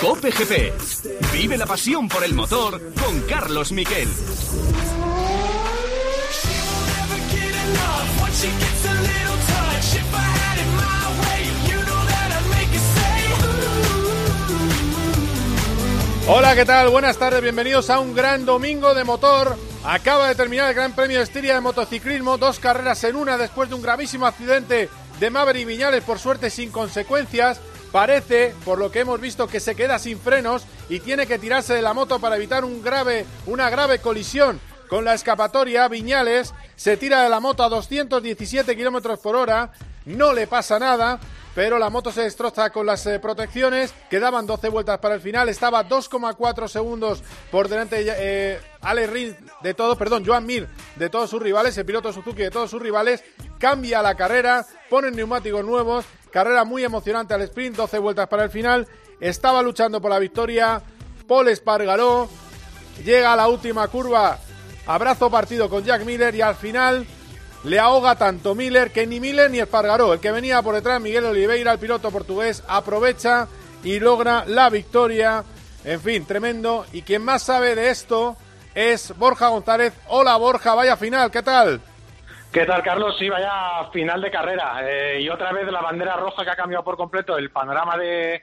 Cope GP. Vive la pasión por el motor con Carlos Miquel. Hola, ¿qué tal? Buenas tardes, bienvenidos a un gran domingo de motor. Acaba de terminar el Gran Premio de Estiria de motociclismo, dos carreras en una después de un gravísimo accidente de Maverick Viñales, por suerte sin consecuencias. Parece, por lo que hemos visto, que se queda sin frenos y tiene que tirarse de la moto para evitar un grave, una grave colisión con la escapatoria. Viñales se tira de la moto a 217 kilómetros por hora, no le pasa nada pero la moto se destroza con las eh, protecciones. Quedaban 12 vueltas para el final. Estaba 2,4 segundos por delante de eh, Alex Rins de todo, perdón, Joan Mir de todos sus rivales, el piloto Suzuki de todos sus rivales. Cambia la carrera, ponen neumáticos nuevos. Carrera muy emocionante al sprint, 12 vueltas para el final. Estaba luchando por la victoria Paul Espargaró. Llega a la última curva, abrazo partido con Jack Miller y al final le ahoga tanto Miller que ni Miller ni Espargaró. El que venía por detrás, Miguel Oliveira, el piloto portugués, aprovecha y logra la victoria. En fin, tremendo. Y quien más sabe de esto es Borja González. Hola Borja, vaya final, ¿qué tal? ¿Qué tal, Carlos? Sí, vaya final de carrera. Eh, y otra vez la bandera roja que ha cambiado por completo el panorama de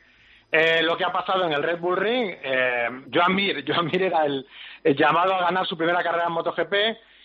eh, lo que ha pasado en el Red Bull Ring. Eh, Joan Mir, Joan Mir era el, llamado a ganar su primera carrera en MotoGP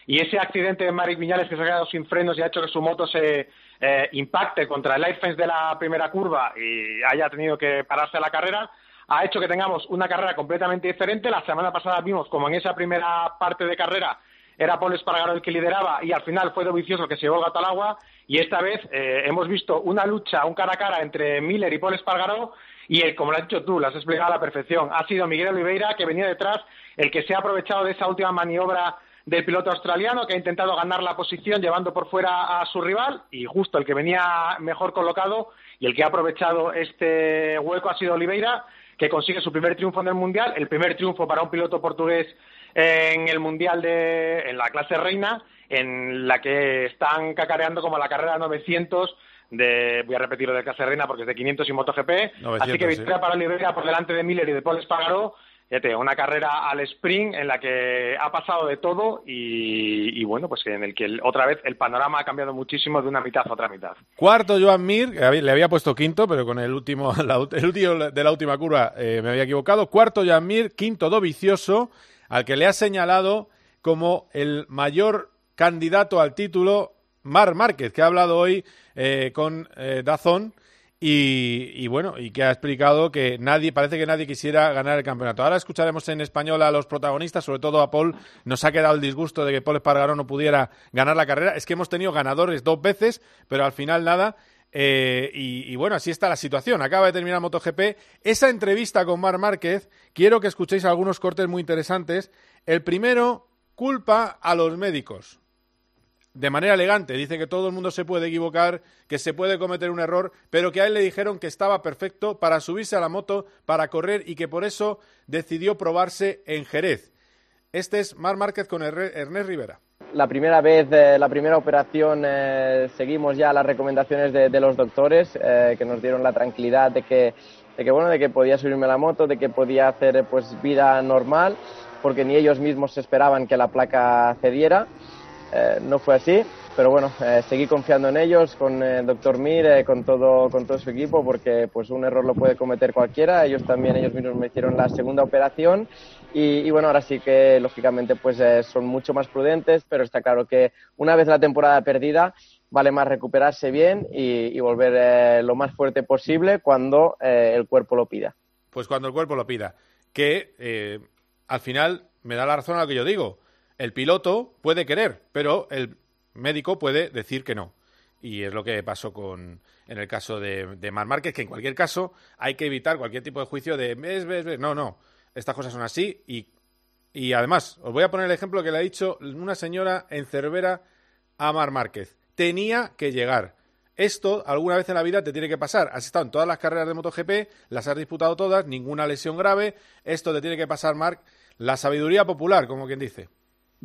y ese accidente de Maric Viñales que se ha quedado sin frenos y ha hecho que su moto se eh, impacte contra el light fence de la primera curva y haya tenido que pararse la carrera, ha hecho que tengamos una carrera completamente diferente. La semana pasada vimos como en esa primera parte de carrera era Paul Espargaro el que lideraba y al final fue Dovicioso el que se llevó el gato al agua y esta vez eh, hemos visto una lucha, un cara a cara entre Miller y Paul Espargaro y el, como lo has dicho tú, lo has explicado a la perfección, ha sido Miguel Oliveira que venía detrás, el que se ha aprovechado de esa última maniobra del piloto australiano que ha intentado ganar la posición llevando por fuera a su rival y justo el que venía mejor colocado y el que ha aprovechado este hueco ha sido Oliveira que consigue su primer triunfo en el mundial, el primer triunfo para un piloto portugués en el mundial de en la clase reina en la que están cacareando como la carrera 900 de, voy a repetirlo de clase reina porque es de 500 y MotoGP, así que victoria para Oliveira por delante de Miller y de Paul Espargaró una carrera al sprint en la que ha pasado de todo y, bueno, pues en el que otra vez el panorama ha cambiado muchísimo de una mitad a otra mitad. Cuarto Joan Mir, le había puesto quinto, pero con el último, el último de la última curva eh, me había equivocado. Cuarto Joan Mir, quinto Dovicioso, al que le ha señalado como el mayor candidato al título Mar Márquez, que ha hablado hoy eh, con eh, Dazón y, bueno, y que ha explicado que nadie, parece que nadie quisiera ganar el campeonato. Ahora escucharemos en español a los protagonistas, sobre todo a Paul. Nos ha quedado el disgusto de que Paul Espargaró no pudiera ganar la carrera. Es que hemos tenido ganadores dos veces, pero al final nada. Eh, y, bueno, así está la situación. Acaba de terminar MotoGP. Esa entrevista con Mar Márquez, quiero que escuchéis algunos cortes muy interesantes. El primero, culpa a los médicos de manera elegante. Dice que todo el mundo se puede equivocar, que se puede cometer un error, pero que a él le dijeron que estaba perfecto para subirse a la moto, para correr y que por eso decidió probarse en Jerez. Este es Mar Márquez con Ernest Rivera. La primera vez, eh, la primera operación, eh, seguimos ya las recomendaciones de, los doctores eh, que nos dieron la tranquilidad de que, de que, bueno, de que podía subirme a la moto, de que podía hacer pues vida normal, porque ni ellos mismos esperaban que la placa cediera. Eh, no fue así, pero bueno, eh, seguí confiando en ellos, con el doctor Mir, eh, con, todo, con todo su equipo, porque pues un error lo puede cometer cualquiera. Ellos también, ellos mismos me hicieron la segunda operación y, bueno, ahora sí que lógicamente pues son mucho más prudentes, pero está claro que una vez la temporada perdida, vale más recuperarse bien y, volver lo más fuerte posible cuando el cuerpo lo pida. Pues cuando el cuerpo lo pida. Que al final me da la razón a lo que yo digo el piloto puede querer, pero el médico puede decir que no. Y es lo que pasó con, en el caso de, de Mar Márquez, que en cualquier caso hay que evitar cualquier tipo de juicio de ves, ves, ves. No, no. Estas cosas son así y, y además, os voy a poner el ejemplo que le ha dicho una señora en Cervera a Mar Márquez. Tenía que llegar. Esto alguna vez en la vida te tiene que pasar. Has estado en todas las carreras de MotoGP, las has disputado todas, ninguna lesión grave. Esto te tiene que pasar, Marc. La sabiduría popular, como quien dice.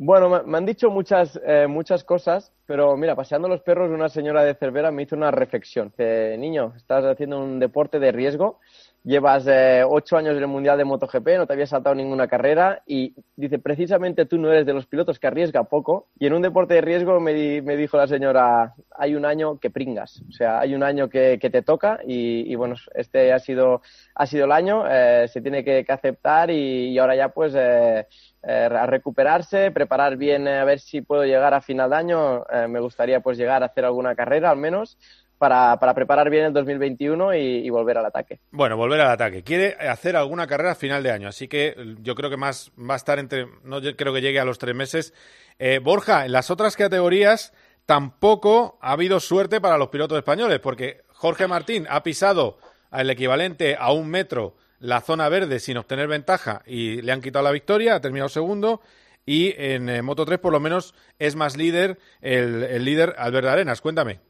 Bueno, me han dicho muchas, eh, muchas cosas pero mira, paseando los perros, una señora de Cervera me hizo una reflexión. Dice, niño, estás haciendo un deporte de riesgo llevas eh, ocho años en el Mundial de MotoGP, no te había saltado ninguna carrera y dice, precisamente tú no eres de los pilotos que arriesga poco y en un deporte de riesgo me, dijo la señora, hay un año que pringas, o sea, hay un año que, te toca y, bueno, este ha sido, ha sido el año, eh, se tiene que, aceptar y, ahora ya pues eh, a recuperarse, preparar bien a ver si puedo llegar a final de año, me gustaría pues llegar a hacer alguna carrera al menos para, para preparar bien el 2021 y, volver al ataque. Bueno, volver al ataque. Quiere hacer alguna carrera a final de año, así que yo creo que más va a estar entre, no creo que llegue a los tres meses. Eh, Borja, en las otras categorías tampoco ha habido suerte para los pilotos españoles, porque Jorge Martín ha pisado el equivalente a un metro la zona verde sin obtener ventaja y le han quitado la victoria, ha terminado segundo. Y en eh, Moto 3 por lo menos es más líder el, el líder Albert Arenas. Cuéntame.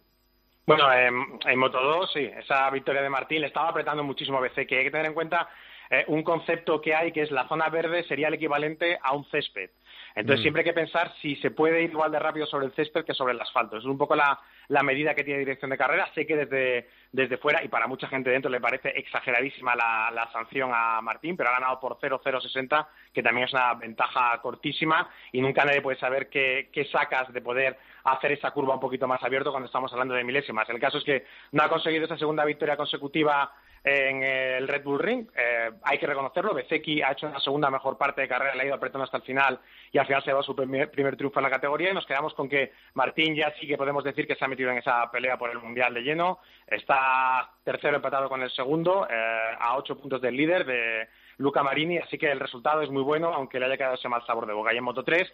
Bueno, en, Moto 2, sí, esa victoria de Martín le estaba apretando muchísimo a BC, que hay que tener en cuenta eh, un concepto que hay, que es la zona verde sería el equivalente a un césped. Entonces mm. siempre hay que pensar si se puede ir igual de rápido sobre el césped que sobre el asfalto. Es un poco la, medida que tiene dirección de carrera. Sé que desde, desde fuera y para mucha gente dentro le parece exageradísima la, sanción a Martín, pero ha ganado por 0-0-60, que también es una ventaja cortísima y nunca nadie puede saber qué, qué sacas de poder hacer esa curva un poquito más abierto cuando estamos hablando de milésimas. El caso es que no ha conseguido esa segunda victoria consecutiva en el Red Bull Ring. Eh, hay que reconocerlo, Bezeki ha hecho una segunda mejor parte de carrera, le ha ido apretando hasta el final y al final se dado su primer, triunfo en la categoría y nos quedamos con que Martín ya sí que podemos decir que se ha metido en esa pelea por el Mundial de lleno. Está tercero empatado con el segundo, eh, a ocho puntos del líder de Luca Marini, así que el resultado es muy bueno, aunque le haya quedado ese mal sabor de boca. Y en Moto 3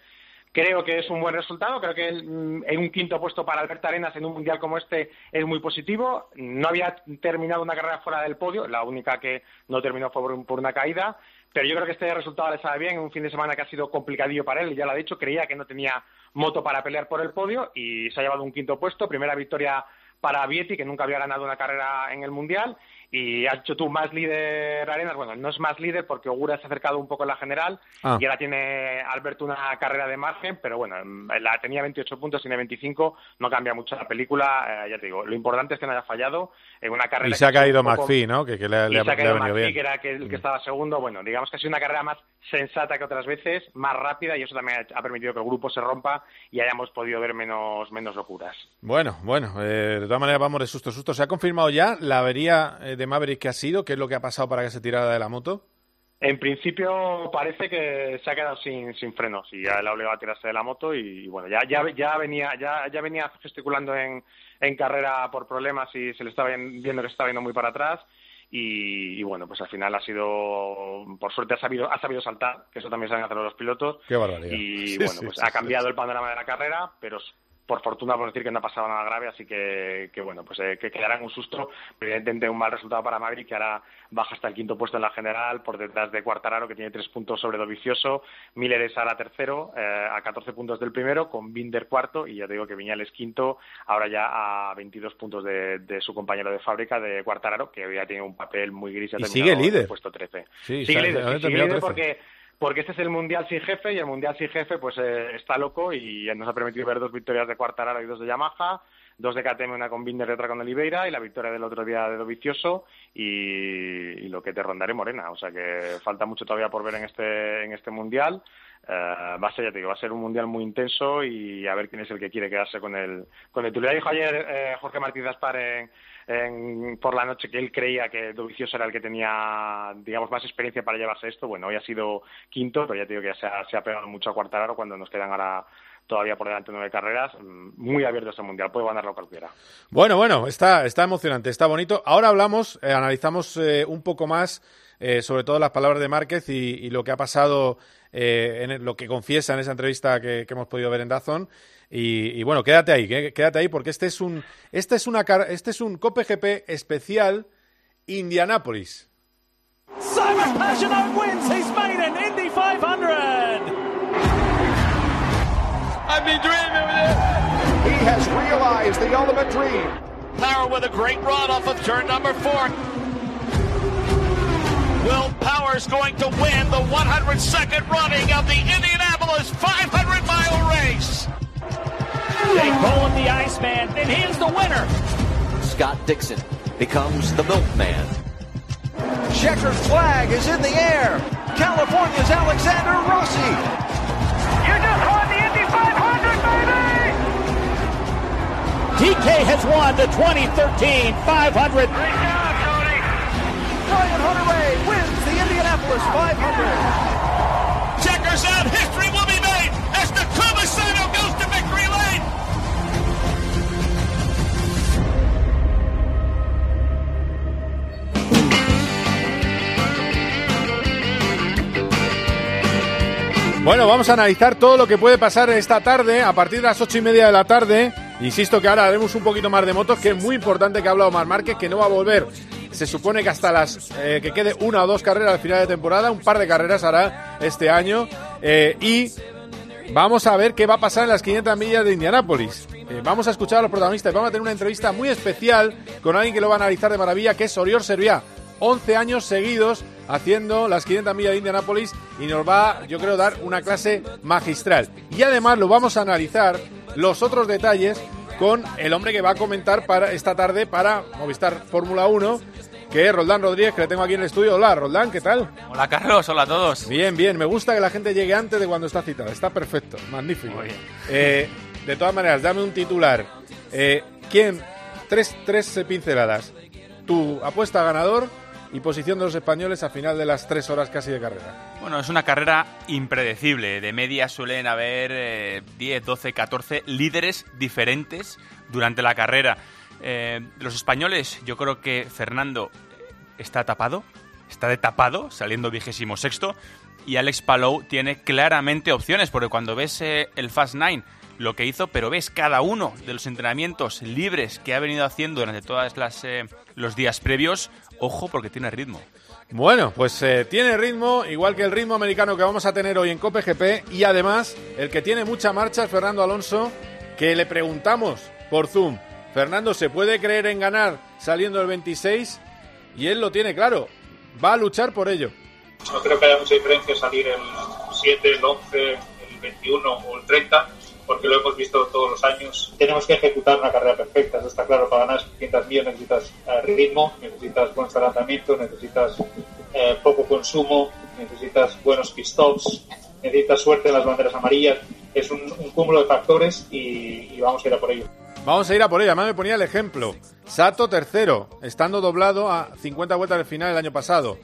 Creo que es un buen resultado, creo que mm, en un quinto puesto para Alberto Arenas en un mundial como este es muy positivo. No había terminado una carrera fuera del podio, la única que no terminó fue por, una caída, pero yo creo que este resultado le sabe bien en un fin de semana que ha sido complicadillo para él, ya lo ha dicho, creía que no tenía moto para pelear por el podio y se ha llevado un quinto puesto, primera victoria para Vietti, que nunca había ganado una carrera en el Mundial, y has hecho tú más líder Arenas, bueno, no es más líder porque Ogura se ha acercado un poco en la general ah. y ahora tiene Alberto una carrera de margen, pero bueno, la tenía 28 puntos, tiene 25, no cambia mucho la película, eh, ya te digo, lo importante es que no haya fallado en una carrera... Y se ha caído McPhee, ¿no? Que, le, ha, venido bien. que era el que mm. estaba segundo, bueno, digamos que ha sido una carrera más sensata que otras veces, más rápida y eso también ha permitido que el grupo se rompa y hayamos podido ver menos, menos locuras. Bueno, bueno, eh, de todas maneras vamos de susto a susto. ¿Se ha confirmado ya la avería eh, de Maverick que ha sido? ¿Qué es lo que ha pasado para que se tirara de la moto? En principio parece que se ha quedado sin, sin frenos y ya le ha obligado a tirarse de la moto y, bueno, ya, ya, ya venía ya, ya venía gesticulando en, en carrera por problemas y se le estaba viendo que estaba yendo muy para atrás y, bueno, pues al final ha sido, por suerte ha sabido, ha sabido saltar, que eso también saben hacer los pilotos. Qué barbaridad. Y bueno, pues ha cambiado el panorama de la carrera, pero por fortuna por decir que no ha pasado nada grave, así que, que bueno, pues eh, que quedará en un susto, evidentemente un mal resultado para Maverick, que ahora baja hasta el quinto puesto en la general, por detrás de Cuartararo, que tiene tres puntos sobre Dovicioso, Miller es ahora tercero, eh, a 14 puntos del primero, con Binder cuarto, y ya digo que Viñales quinto, ahora ya a 22 puntos de, de su compañero de fábrica, de Cuartararo, que había tenido un papel muy gris y, sigue líder. puesto 13. Sí, sigue líder, sigue líder porque porque este es el Mundial sin jefe y el Mundial sin jefe pues eh, está loco y nos ha permitido ver dos victorias de Cuartararo y dos de Yamaha, dos de KTM, una con Binder y otra con Oliveira y la victoria del otro día de Dovicioso y, lo que te rondaré Morena, o sea que falta mucho todavía por ver en este en este Mundial. Eh, va a ser, ya te digo, va a ser un mundial muy intenso y a ver quién es el que quiere quedarse con el con el dijo ayer eh, Jorge Martínez Aspar en, por la noche que él creía que Dovicioso era el que tenía, digamos, más experiencia para llevarse esto. Bueno, hoy ha sido quinto, pero ya te digo que ya se ha, se ha pegado mucho a Cuartararo cuando nos quedan ahora todavía por delante nueve carreras, mm, muy abierto este mundial, puede ganarlo cualquiera. Bueno, bueno, está, está emocionante, está bonito. Ahora hablamos, eh, analizamos eh, un poco más, eh, sobre todo las palabras de Márquez y, lo que ha pasado, en lo que confiesa en esa entrevista que, hemos podido ver en Dazón. Y, bueno, quédate ahí, quédate ahí, porque este es un, este es una, este es un Cope GP especial Indianápolis. Simon Pagenaud wins his maiden I've been dreaming with it. He has realized the ultimate dream. Power with a great run off of turn number four. Will Power's going to win the 102nd running of the Indianapolis 500 mile race. They Bowen, the Iceman, and here's the winner. Scott Dixon becomes the milkman. Checkered flag is in the air. California's Alexander Rossi. TK has won the 2013 500. Great job, Tony. Brian Hunter-Ray wins the Indianapolis 500. Checkers out. History will be made as the Kumasano goes to victory lane. Bueno, vamos a analizar todo lo que puede pasar esta tarde, a partir de las ocho y media de la tarde. Insisto que ahora haremos un poquito más de motos, que es muy importante que ha hablado Mar Márquez, que no va a volver. Se supone que hasta las eh, que quede una o dos carreras al final de temporada, un par de carreras hará este año. Eh, y vamos a ver qué va a pasar en las 500 millas de Indianápolis. Eh, vamos a escuchar a los protagonistas vamos a tener una entrevista muy especial con alguien que lo va a analizar de maravilla, que es Oriol Serviá. 11 años seguidos haciendo las 500 millas de Indianápolis y nos va, yo creo, dar una clase magistral. Y además lo vamos a analizar los otros detalles con el hombre que va a comentar para esta tarde para Movistar Fórmula 1, que es Roldán Rodríguez, que le tengo aquí en el estudio. Hola, Roldán, ¿qué tal? Hola Carlos, hola a todos. Bien, bien, me gusta que la gente llegue antes de cuando está citada. Está perfecto, magnífico. Muy bien. Eh, de todas maneras, dame un titular. Eh, ¿Quién? Tres, tres pinceladas. Tu apuesta ganador y posición de los españoles a final de las tres horas casi de carrera. Bueno, es una carrera impredecible. De media suelen haber eh, 10, 12, 14 líderes diferentes durante la carrera. Eh, los españoles, yo creo que Fernando está tapado, está de tapado, saliendo vigésimo sexto, y Alex Palou tiene claramente opciones, porque cuando ves eh, el Fast Nine, lo que hizo, pero ves cada uno de los entrenamientos libres que ha venido haciendo durante todos los días previos, ojo porque tiene ritmo. Bueno, pues eh, tiene ritmo, igual que el ritmo americano que vamos a tener hoy en Cope GP, y además el que tiene mucha marcha es Fernando Alonso, que le preguntamos por Zoom, Fernando, ¿se puede creer en ganar saliendo el 26? Y él lo tiene claro, va a luchar por ello. No creo que haya mucha diferencia salir el 7, el 11, el 21 o el 30, porque lo hemos visto todos los años. Tenemos que ejecutar una carrera perfecta, eso está claro. Para ganar 500 millas necesitas eh, ritmo, necesitas buen lanzamiento, necesitas eh, poco consumo, necesitas buenos pit stops, necesitas suerte en las banderas amarillas. Es un, un cúmulo de factores y, y vamos a ir a por ello. Vamos a ir a por ella. Además me ponía el ejemplo. Sato tercero, estando doblado a 50 vueltas del final el año pasado.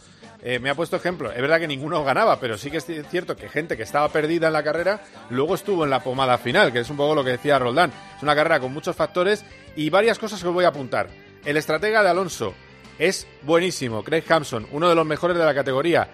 Eh, me ha puesto ejemplo. Es verdad que ninguno ganaba, pero sí que es cierto que gente que estaba perdida en la carrera luego estuvo en la pomada final, que es un poco lo que decía Roldán. Es una carrera con muchos factores y varias cosas que os voy a apuntar. El estratega de Alonso es buenísimo. Craig Hampson, uno de los mejores de la categoría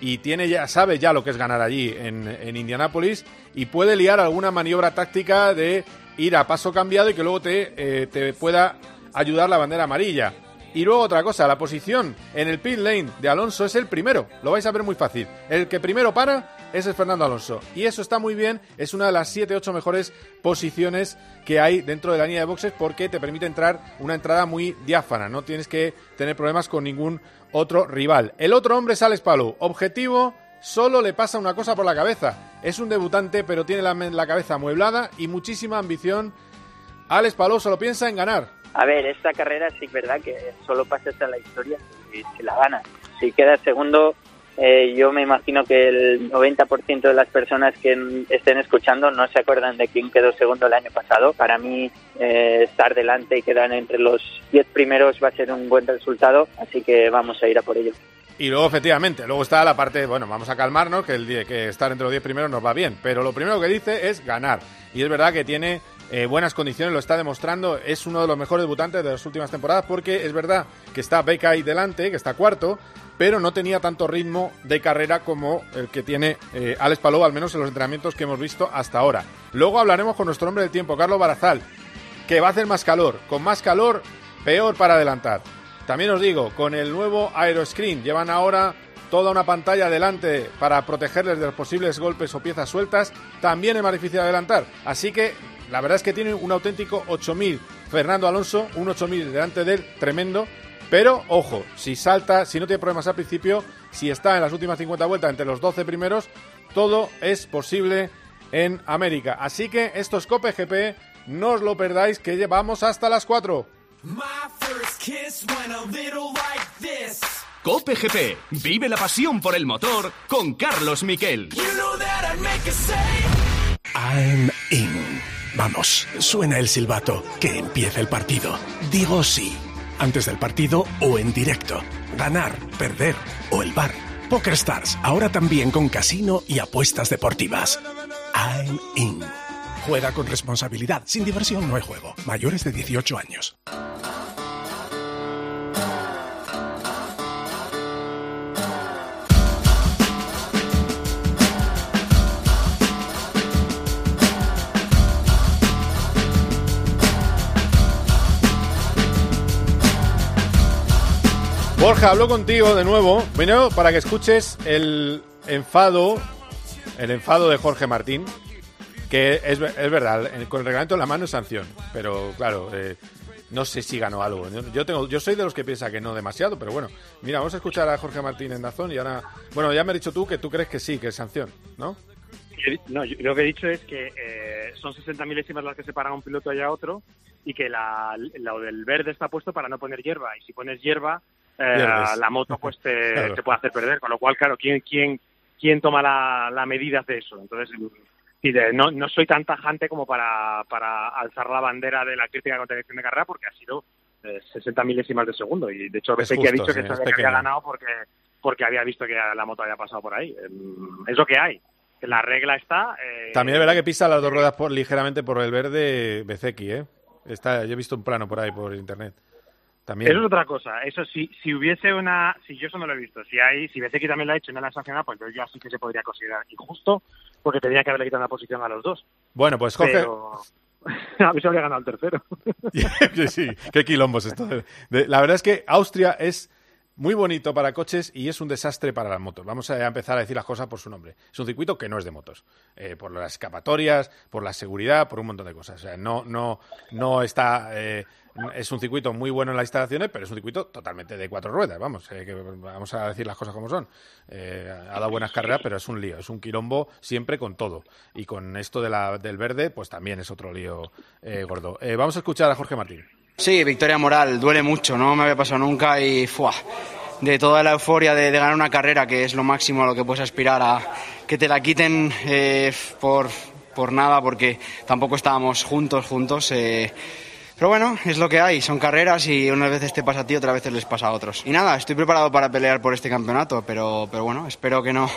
y tiene ya sabe ya lo que es ganar allí en, en Indianápolis y puede liar alguna maniobra táctica de ir a paso cambiado y que luego te, eh, te pueda ayudar la bandera amarilla. Y luego otra cosa, la posición en el pit lane de Alonso es el primero. Lo vais a ver muy fácil. El que primero para es el Fernando Alonso. Y eso está muy bien. Es una de las 7-8 mejores posiciones que hay dentro de la línea de boxes porque te permite entrar una entrada muy diáfana. No tienes que tener problemas con ningún otro rival. El otro hombre es Alex Palou. Objetivo, solo le pasa una cosa por la cabeza. Es un debutante, pero tiene la, la cabeza amueblada y muchísima ambición. Alex Palou solo piensa en ganar. A ver, esta carrera sí es verdad que solo pasas a la historia si, la ganas. Si quedas segundo, eh, yo me imagino que el 90% de las personas que estén escuchando no se acuerdan de quién quedó segundo el año pasado. Para mí, eh, estar delante y quedar entre los 10 primeros va a ser un buen resultado, así que vamos a ir a por ello. Y luego, efectivamente, luego está la parte, bueno, vamos a calmarnos, que, el, que estar entre los 10 primeros nos va bien, pero lo primero que dice es ganar. Y es verdad que tiene eh, buenas condiciones, lo está demostrando, es uno de los mejores debutantes de las últimas temporadas, porque es verdad que está Beca ahí delante, que está cuarto, pero no tenía tanto ritmo de carrera como el que tiene eh, Alex Palou, al menos en los entrenamientos que hemos visto hasta ahora. Luego hablaremos con nuestro hombre del tiempo, Carlos Barazal, que va a hacer más calor. Con más calor, peor para adelantar. También os digo, con el nuevo Aeroscreen, llevan ahora toda una pantalla delante para protegerles de los posibles golpes o piezas sueltas, también es más difícil adelantar. Así que la verdad es que tiene un auténtico 8000 Fernando Alonso, un 8000 delante de él, tremendo. Pero ojo, si salta, si no tiene problemas al principio, si está en las últimas 50 vueltas entre los 12 primeros, todo es posible en América. Así que esto es Cope GP No os lo perdáis, que llevamos hasta las 4. Cope GP. Vive la pasión por el motor con Carlos Miquel. I'm in. Vamos, suena el silbato. Que empiece el partido. Digo sí. Antes del partido o en directo. Ganar, perder o el bar. Poker Stars, ahora también con casino y apuestas deportivas. I'm in. Juega con responsabilidad. Sin diversión no hay juego. Mayores de 18 años. Borja, hablo contigo de nuevo. Bueno, para que escuches el enfado, el enfado de Jorge Martín, que es, es verdad, con el reglamento en la mano es sanción, pero claro, eh, no sé si ganó algo. Yo tengo, yo soy de los que piensa que no demasiado, pero bueno, mira, vamos a escuchar a Jorge Martín en Dazón y ahora, bueno, ya me has dicho tú que tú crees que sí, que es sanción, ¿no? No, yo, lo que he dicho es que eh, son 60 milésimas las que separan a un piloto y a otro y que la, lo del verde está puesto para no poner hierba y si pones hierba eh, la moto pues te, Claro. te puede hacer perder, con lo cual, claro, ¿quién, quién, quién toma la, la medida de eso? Entonces, no, no soy tan tajante como para, para alzar la bandera de la crítica contra la dirección de carrera porque ha sido eh, 60 milésimas de segundo y de hecho Es Bezzecchi ha dicho sí, que, es que había ganado porque, porque había visto que la moto había pasado por ahí. Em, Es lo que hay. La regla está... eh, También es verdad que pisa las dos ruedas por, ligeramente por el verde Bezeki, ¿eh? Está, yo he visto un plano por ahí por internet. También. Eso es otra cosa. Eso sí, si hubiese una, si yo eso no lo he visto, si hay, si Bezzecchi también lo ha hecho y no la ha sancionado, pues yo ya sí que se podría considerar injusto, porque tendría que haberle quitado la posición a los dos. Bueno, pues Jorge, Pero a ver si habría ganado el tercero. sí, sí, qué quilombos esto. La verdad es que Austria es muy bonito para coches y es un desastre para las motos. Vamos a empezar a decir las cosas por su nombre. Es un circuito que no es de motos. Eh, por las escapatorias, por la seguridad, por un montón de cosas. O sea, no, no, no está. eh, es un circuito muy bueno en las instalaciones, pero es un circuito totalmente de cuatro ruedas. Vamos, eh, que vamos a decir las cosas como son. Eh, ha dado buenas carreras, pero es un lío. Es un quilombo siempre con todo. Y con esto de la, del verde, pues también es otro lío eh, gordo. Eh, vamos a escuchar a Jorge Martín. Sí, victoria moral, duele mucho, no me había pasado nunca y ¡fua! de toda la euforia de, de ganar una carrera, que es lo máximo a lo que puedes aspirar, a que te la quiten eh, por, por nada, porque tampoco estábamos juntos, juntos. Pero bueno, es lo que hay, son carreras y unas veces te pasa a ti, otras veces les pasa a otros. Y nada, estoy preparado para pelear por este campeonato, pero, pero bueno, espero que no,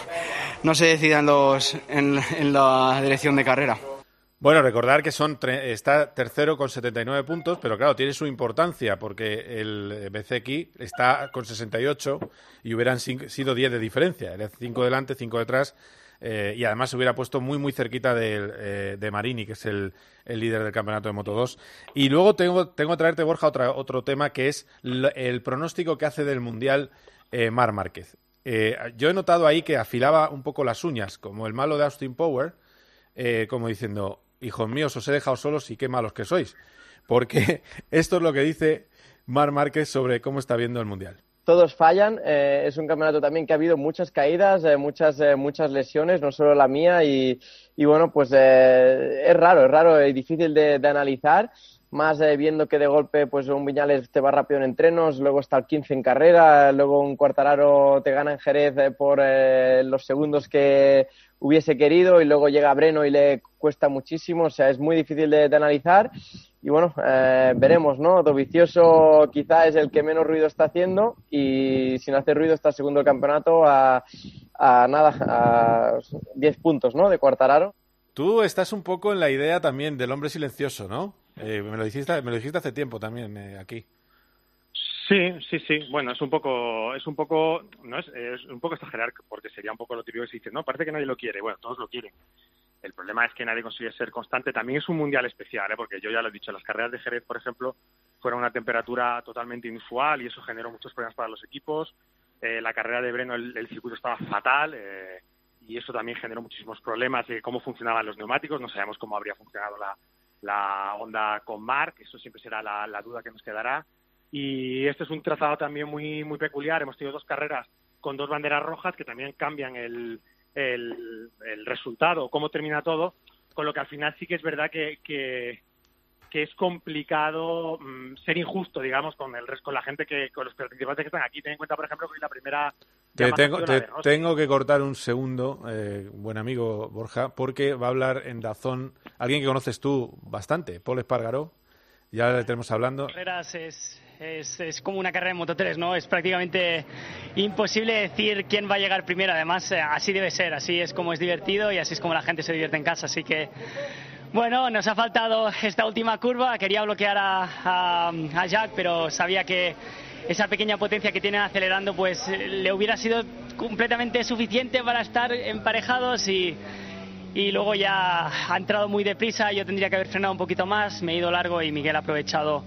no se decida en, los, en, la dirección de carrera. Bueno, recordar que son está tercero con 79 puntos, pero claro, tiene su importancia porque el BCX está con 68 y hubieran sido 10 de diferencia. Era 5 delante, 5 detrás. Eh, y además se hubiera puesto muy muy cerquita del, eh, de Marini, que es el, el líder del campeonato de Moto 2. Y luego tengo, tengo que traerte, Borja, otra, otro tema que es el pronóstico que hace del Mundial eh, Mar Márquez. Yo he notado ahí que afilaba un poco las uñas, como el malo de Austin Power, como diciendo, hijos míos, os he dejado solos y qué malos que sois. Porque esto es lo que dice Mar Márquez sobre cómo está viendo el Mundial. Todos fallan. eh, es un campeonato también que ha habido muchas caídas, eh, muchas, eh, muchas lesiones, no solo la mía. Y, bueno, pues eh, es raro, es raro y difícil de, analizar. Más eh, viendo que de golpe pues un Viñales te va rápido en entrenos, luego está el 15 en carrera, luego un Cuartararo te gana en Jerez eh, por los segundos que hubiese querido y luego llega Breno y le cuesta muchísimo. O sea, es muy difícil de analizar. Y bueno, eh, veremos, ¿no? Dovicioso quizá es el que menos ruido está haciendo y sin hacer ruido está segundo el campeonato a, a nada, a 10 puntos, ¿no? De Cuartararo. Tú estás un poco en la idea también del hombre silencioso, ¿no? Eh, me, lo dijiste, me lo dijiste hace tiempo también eh, aquí. Sí, sí, sí. Bueno, es un poco, es un poco, no es, es un poco exagerar porque sería un poco lo típico que se dice, no, parece que nadie lo quiere. Bueno, todos lo quieren. El problema es que nadie consigue ser constante. También es un mundial especial, ¿eh? porque yo ya lo he dicho, las carreras de Jerez, por ejemplo, fueron una temperatura totalmente inusual y eso generó muchos problemas para los equipos. Eh, la carrera de Breno, el, el circuito estaba fatal eh, y eso también generó muchísimos problemas de cómo funcionaban los neumáticos. No sabemos cómo habría funcionado la, la onda con Mark, eso siempre será la, la duda que nos quedará. Y este es un trazado también muy, muy peculiar. Hemos tenido dos carreras con dos banderas rojas que también cambian el, el, el resultado, cómo termina todo, con lo que al final sí que es verdad que, que, que es complicado mm, ser injusto, digamos, con el con la gente que, con los participantes que están aquí. Ten en cuenta, por ejemplo, que hoy la primera Te tengo que cortar un segundo, eh, buen amigo Borja, porque va a hablar en Dazón alguien que conoces tú bastante, Paul Espargaró. Ya le tenemos hablando. carreras es, es, es como una carrera de Moto 3, ¿no? Es prácticamente imposible decir quién va a llegar primero. Además, eh, así debe ser, así es como es divertido y así es como la gente se divierte en casa. Así que, bueno, nos ha faltado esta última curva. Quería bloquear a, a, a Jack, pero sabía que esa pequeña potencia que tiene acelerando, pues eh, le hubiera sido completamente suficiente para estar emparejados y y luego ya ha entrado muy deprisa, yo tendría que haber frenado un poquito más, me he ido largo y Miguel ha aprovechado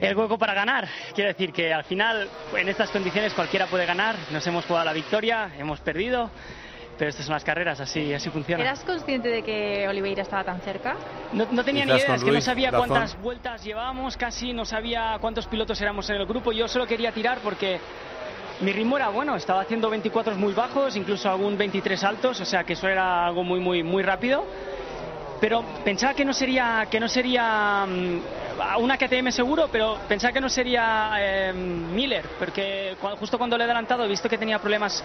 el hueco para ganar. Quiero decir que al final, en estas condiciones cualquiera puede ganar, nos hemos jugado la victoria, hemos perdido, pero estas son las carreras, así, así funciona. ¿Eras consciente de que Oliveira estaba tan cerca? No, no tenía ni idea, es que no sabía Dazón. cuántas vueltas llevábamos, casi no sabía cuántos pilotos éramos en el grupo. Yo solo quería tirar porque mi ritmo era bueno, estaba haciendo 24 muy bajos, incluso algún 23 altos, o sea que eso era algo muy muy muy rápido. Pero pensaba que no sería que no sería mm, una KTM seguro, pero pensaba que no sería eh, Miller, porque justo cuando le he adelantado he visto que tenía problemas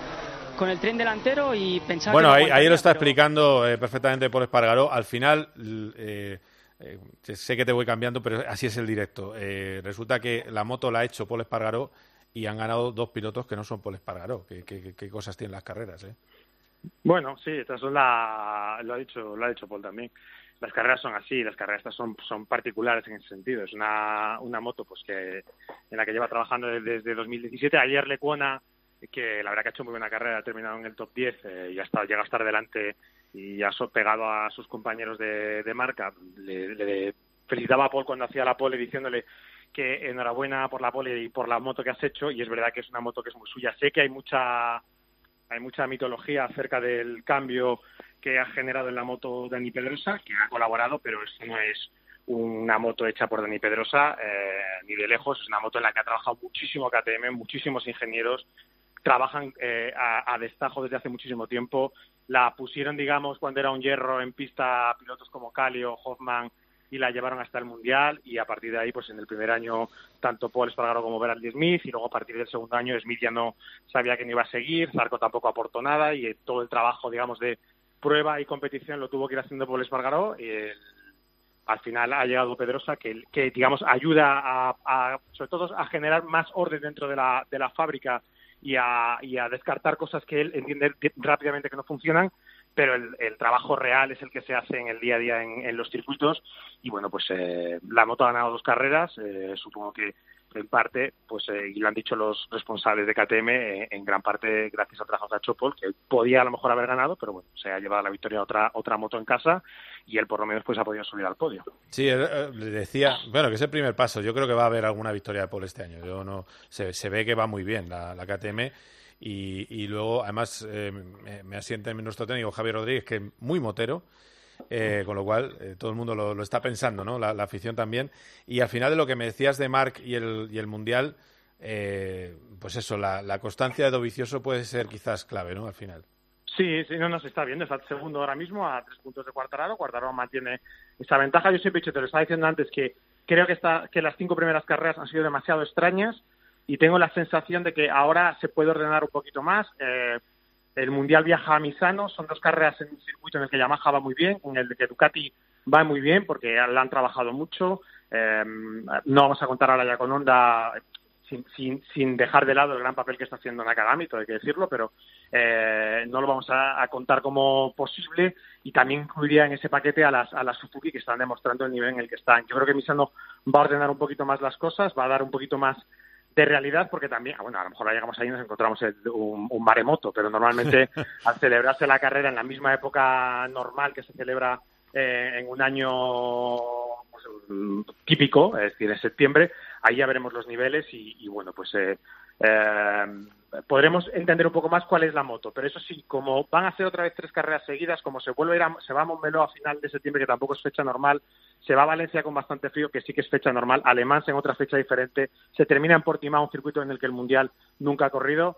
con el tren delantero y pensaba Bueno, que ahí, ahí lo está pero- explicando eh, perfectamente Paul Espargaró. Al final, eh, eh, sé que te voy cambiando, pero así es el directo. Eh, resulta que la moto la ha hecho Paul Espargaró y han ganado dos pilotos que no son Paul Espargaró. ¿Qué, qué, qué- qué cosas tienen las carreras, eh? Bueno, sí, estas son la, lo ha dicho, lo ha dicho Paul también. Las carreras son así, las carreras estas son, son particulares en ese sentido. Es una, una moto pues que en la que lleva trabajando desde, desde 2017. Ayer Lecuona, que la verdad que ha hecho muy buena carrera, ha terminado en el top 10 eh, y ha estado, llega a estar delante y ha pegado a sus compañeros de, de marca. Le, le felicitaba a Paul cuando hacía la pole diciéndole que enhorabuena por la pole y por la moto que has hecho y es verdad que es una moto que es muy suya. Sé que hay mucha hay mucha mitología acerca del cambio que ha generado en la moto Dani Pedrosa, que ha colaborado, pero esto no es una moto hecha por Dani Pedrosa, eh, ni de lejos, es una moto en la que ha trabajado muchísimo KTM, muchísimos ingenieros, trabajan eh, a, a destajo desde hace muchísimo tiempo, la pusieron, digamos, cuando era un hierro en pista pilotos como Calio, Hoffman, y la llevaron hasta el Mundial y a partir de ahí, pues en el primer año, tanto Paul Espargaro como Bradley Smith y luego a partir del segundo año Smith ya no sabía que no iba a seguir, Zarco tampoco aportó nada y eh, todo el trabajo, digamos, de prueba y competición lo tuvo que ir haciendo Paul Espargaró y el- al final ha llegado Pedrosa que, que digamos, ayuda a, a, sobre todo a generar más orden dentro de la, de la fábrica y a, y a descartar cosas que él entiende rápidamente que no funcionan pero el, trabajo real es el que se hace en el día a día en, los circuitos y bueno pues eh, la moto ha ganado dos carreras eh, supongo que en parte pues eh, y lo han dicho los responsables de KTM eh, en gran parte gracias al trabajo hecho Paul que podía a lo mejor haber ganado pero bueno se ha llevado la victoria a otra otra moto en casa y él por lo menos pues ha podido subir al podio Sí, eh, le decía, bueno, que es el primer paso. Yo creo que va a haber alguna victoria de Paul este año. Yo no, se, se ve que va muy bien la, la KTM y, y luego, además, eh, me, me asienta en nuestro técnico Javier Rodríguez, que es muy motero, eh, con lo cual eh, todo el mundo lo, lo está pensando, ¿no? La, la afición también. Y al final de lo que me decías de Marc y el, y el Mundial, eh, pues eso, la, la constancia de Dovicioso puede ser quizás clave, ¿no? Al final. Sí, sí, no, no se está viendo. Está segundo ahora mismo a tres puntos de Cuartararo. Cuartararo mantiene esa ventaja. Yo siempre he dicho, te lo estaba diciendo antes, que creo que, está, que las cinco primeras carreras han sido demasiado extrañas y tengo la sensación de que ahora se puede ordenar un poquito más. Eh, el Mundial viaja a Misano. Son dos carreras en un circuito en el que Yamaha va muy bien, en el que Ducati va muy bien porque la han trabajado mucho. Eh, no vamos a contar ahora ya con Honda sin, sin, sin, dejar de lado el gran papel que está haciendo Nakagami, todo hay que decirlo, pero eh, no lo vamos a, a, contar como posible y también incluiría en ese paquete a las, a las Suzuki que están demostrando el nivel en el que están. Yo creo que Misano va a ordenar un poquito más las cosas, va a dar un poquito más de realidad, porque también, ah, bueno, a lo mejor llegamos ahí y nos encontramos el, un, un, maremoto, pero normalmente al celebrarse la carrera en la misma época normal que se celebra eh, en un año pues, típico, es decir, en septiembre, ahí ya veremos los niveles y, y bueno, pues eh, eh, podremos entender un poco más cuál es la moto. Pero eso sí, como van a ser otra vez tres carreras seguidas, como se vuelve a ir a, se va a Montmeló a final de septiembre, que tampoco es fecha normal, se va a Valencia con bastante frío, que sí que es fecha normal, Alemán en otra fecha diferente, se termina en Portimao, un circuito en el que el Mundial nunca ha corrido,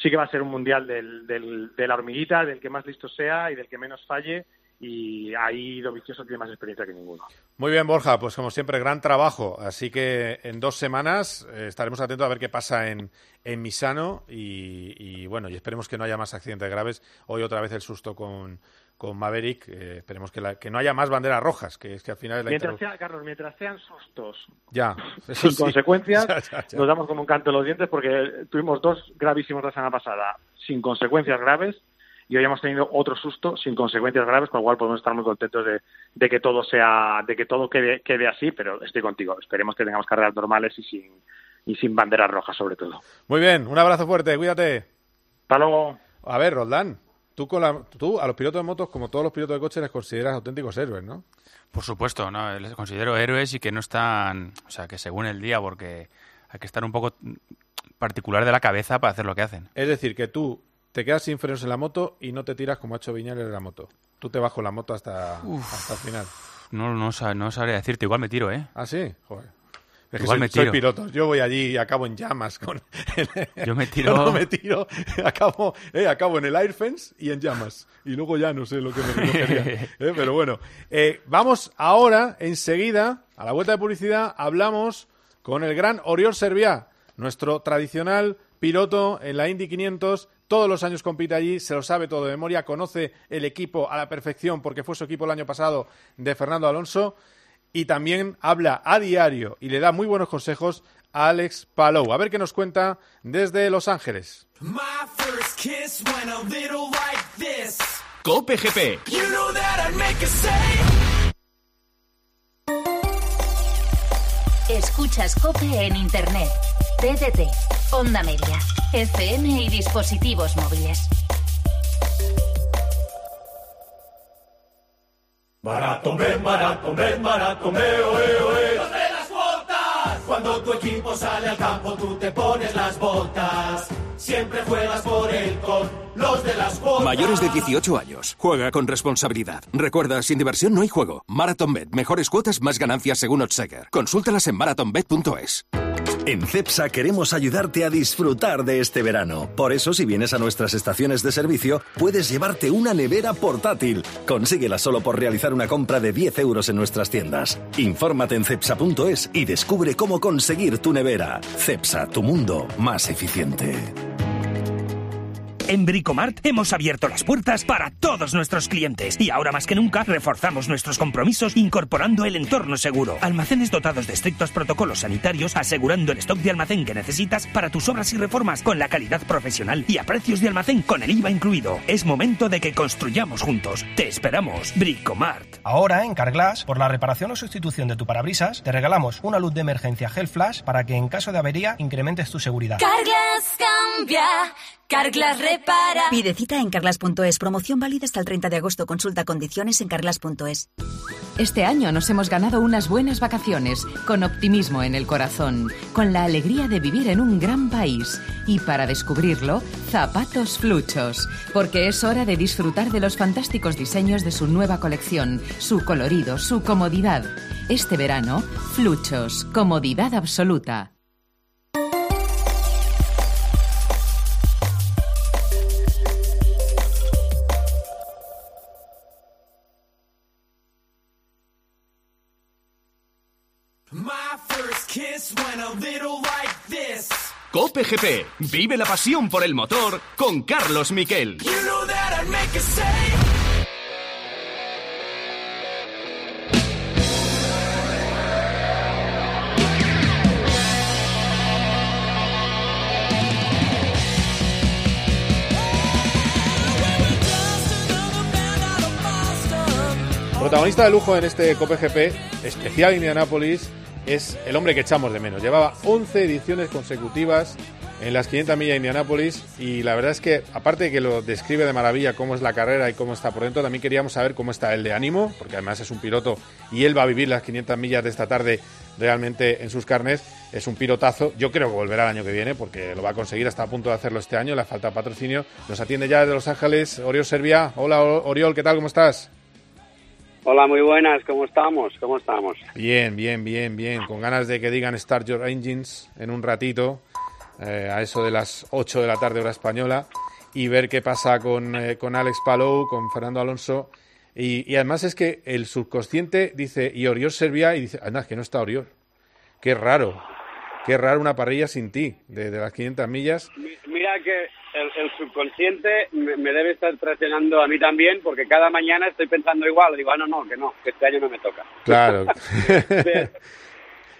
sí que va a ser un mundial del, del, de la hormiguita, del que más listo sea y del que menos falle. Y ahí Dovizioso tiene más experiencia que ninguno. Muy bien, Borja, pues como siempre, gran trabajo. Así que en dos semanas eh, estaremos atentos a ver qué pasa en, en Misano y, y, bueno, y esperemos que no haya más accidentes graves. Hoy otra vez el susto con, con Maverick. Eh, esperemos que, la, que, no haya más banderas rojas, que es que al final es la mientras sea, Carlos, mientras sean sustos ya, sin sí. consecuencias, ya, ya, ya. nos damos como un canto en los dientes porque tuvimos dos gravísimos la semana pasada sin consecuencias graves y hoy hemos tenido otro susto sin consecuencias graves, con lo cual podemos estar muy contentos de, de que todo sea, de que todo quede, quede así, pero estoy contigo. Esperemos que tengamos carreras normales y sin, y sin banderas rojas sobre todo. Muy bien, un abrazo fuerte, cuídate. Hasta luego. A ver, Roldán, tú, con la, tú a los pilotos de motos, como todos los pilotos de coche, les consideras auténticos héroes, ¿no? Por supuesto, no, les considero héroes y que no están, o sea, que según el día, porque hay que estar un poco particular de la cabeza para hacer lo que hacen. Es decir, que tú te quedas sin frenos en la moto y no te tiras como ha hecho Viñales en la moto. Tú te con la moto hasta, hasta el final. No, no, no sabría decirte, igual me tiro, ¿eh? ¿Ah, sí? Joder. Es Igual soy, me tiro. soy piloto. Yo voy allí y acabo en llamas. Con Yo me tiro- Yo no me tiro. Acabo, eh, acabo en el air fence y en llamas. Y luego ya no sé lo que me recogería. Eh, Pero bueno, Eh, vamos ahora, enseguida, a la vuelta de publicidad, hablamos con el gran Oriol Serviá, nuestro tradicional piloto en la Indy 500. Todos los años compite allí, se lo sabe todo de memoria, conoce el equipo a la perfección porque fue su equipo el año pasado de Fernando Alonso y también habla a diario y le da muy buenos consejos a Alex Palou. A ver qué nos cuenta desde Los Ángeles. Like. Cope GP. You know that I'd make a say. Escuchas Cope en Internet, TDT, Onda Media, FM y dispositivos móviles. Maratón, ven, maratón, ven, maratón, ve, oe, oe. Los las botas. Cuando tu equipo sale al campo, tú te pones las botas. Siempre juegas por él con los de las botas. Mayores de 18 años. Juega con responsabilidad. Recuerda, sin diversión no hay juego. MarathonBet. Mejores cuotas, más ganancias según Oddsegger. Consúltalas en marathonbet.es. En CEPSA queremos ayudarte a disfrutar de este verano. Por eso, si vienes a nuestras estaciones de servicio, puedes llevarte una nevera portátil. Consíguela solo por realizar una compra de 10 euros en nuestras tiendas. Infórmate en cepsa.es y descubre cómo conseguir tu nevera. CEPSA, tu mundo más eficiente. En Bricomart hemos abierto las puertas para todos nuestros clientes y ahora más que nunca reforzamos nuestros compromisos incorporando el entorno seguro. Almacenes dotados de estrictos protocolos sanitarios asegurando el stock de almacén que necesitas para tus obras y reformas con la calidad profesional y a precios de almacén con el IVA incluido. Es momento de que construyamos juntos. Te esperamos. Bricomart. Ahora en Carglass, por la reparación o sustitución de tu parabrisas, te regalamos una luz de emergencia Gel Flash para que en caso de avería incrementes tu seguridad. Carglass cambia, Carglass repara. Pide cita en carglass.es. Promoción válida hasta el 30 de agosto. Consulta condiciones en carglass.es. Este año nos hemos ganado unas buenas vacaciones, con optimismo en el corazón, con la alegría de vivir en un gran país. Y para descubrirlo, zapatos fluchos, porque es hora de disfrutar de los fantásticos diseños de su nueva colección, su colorido, su comodidad. Este verano, fluchos, comodidad absoluta. Cope GP. Vive la pasión por el motor con Carlos Miquel. You know that I'd make a say. Protagonista de lujo en este Cope GP, especial Indianápolis, es el hombre que echamos de menos. Llevaba 11 ediciones consecutivas en las 500 millas de Indianápolis y la verdad es que, aparte de que lo describe de maravilla cómo es la carrera y cómo está por dentro, también queríamos saber cómo está él de ánimo, porque además es un piloto y él va a vivir las 500 millas de esta tarde realmente en sus carnes. Es un pilotazo. Yo creo que volverá el año que viene porque lo va a conseguir. Está a punto de hacerlo este año. Le falta patrocinio. Nos atiende ya desde Los Ángeles Oriol Servia. Hola Oriol, ¿qué tal? ¿Cómo estás? Hola, muy buenas, ¿cómo estamos? ¿Cómo estamos? Bien, bien, bien, bien. Con ganas de que digan Start Your Engines en un ratito, eh, a eso de las 8 de la tarde hora española, y ver qué pasa con, eh, con Alex Palou, con Fernando Alonso. Y, y además es que el subconsciente dice, y Oriol servía y dice, anda, que no está Oriol. Qué raro, qué raro una parrilla sin ti, de, de las 500 millas. Mi- Mira que el, el subconsciente me, me debe estar traicionando a mí también, porque cada mañana estoy pensando igual. Digo, ah, no, no, que no, que este año no me toca. Claro.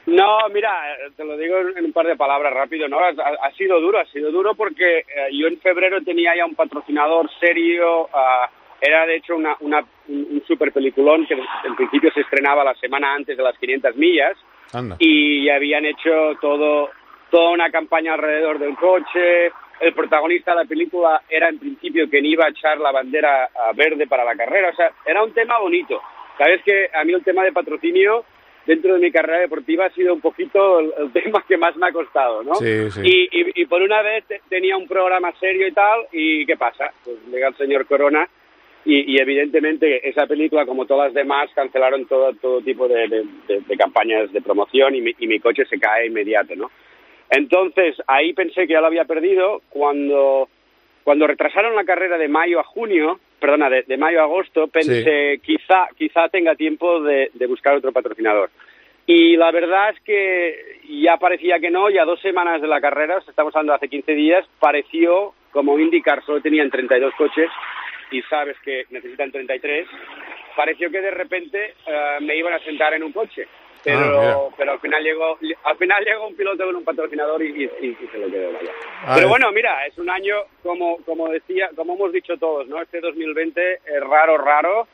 No, mira, eh, te lo digo en un par de palabras rápido, ¿no? Ha, ha sido duro, ha sido duro porque eh, yo en febrero tenía ya un patrocinador serio, ah, era de hecho una, una- un, un super peliculón que en principio se estrenaba la semana antes de las 500 millas Anda. y habían hecho todo toda una campaña alrededor del coche. El protagonista de la película era en principio quien iba a echar la bandera verde para la carrera. O sea, era un tema bonito. Sabes que a mí el tema de patrocinio dentro de mi carrera deportiva ha sido un poquito el, el tema que más me ha costado, ¿no? Sí, sí. Y, y- y por una vez te- tenía un programa serio y tal, y ¿qué pasa? Pues llega el señor Corona y, y evidentemente esa película, como todas las demás, cancelaron todo, todo tipo de, de- de- de campañas de promoción y mi, y mi coche se cae inmediato, ¿no? Entonces, ahí pensé que ya lo había perdido cuando, cuando retrasaron la carrera de mayo a junio, perdona, de, de mayo a agosto, pensé quizá, quizá tenga tiempo de, de buscar otro patrocinador. Y la verdad es que ya parecía que no, ya dos semanas de la carrera, estamos hablando de hace 15 días, pareció como indicar, solo tenían 32 coches y sabes que necesitan 33, pareció que de repente eh, me iban a sentar en un coche. Pero, Ah, mira. pero al final llegó al final llegó un piloto con un patrocinador y, y- se lo quedó vaya. Ah, pero bueno, mira, es un año como como decía, como hemos dicho todos, ¿no? Este 2020 es raro, raro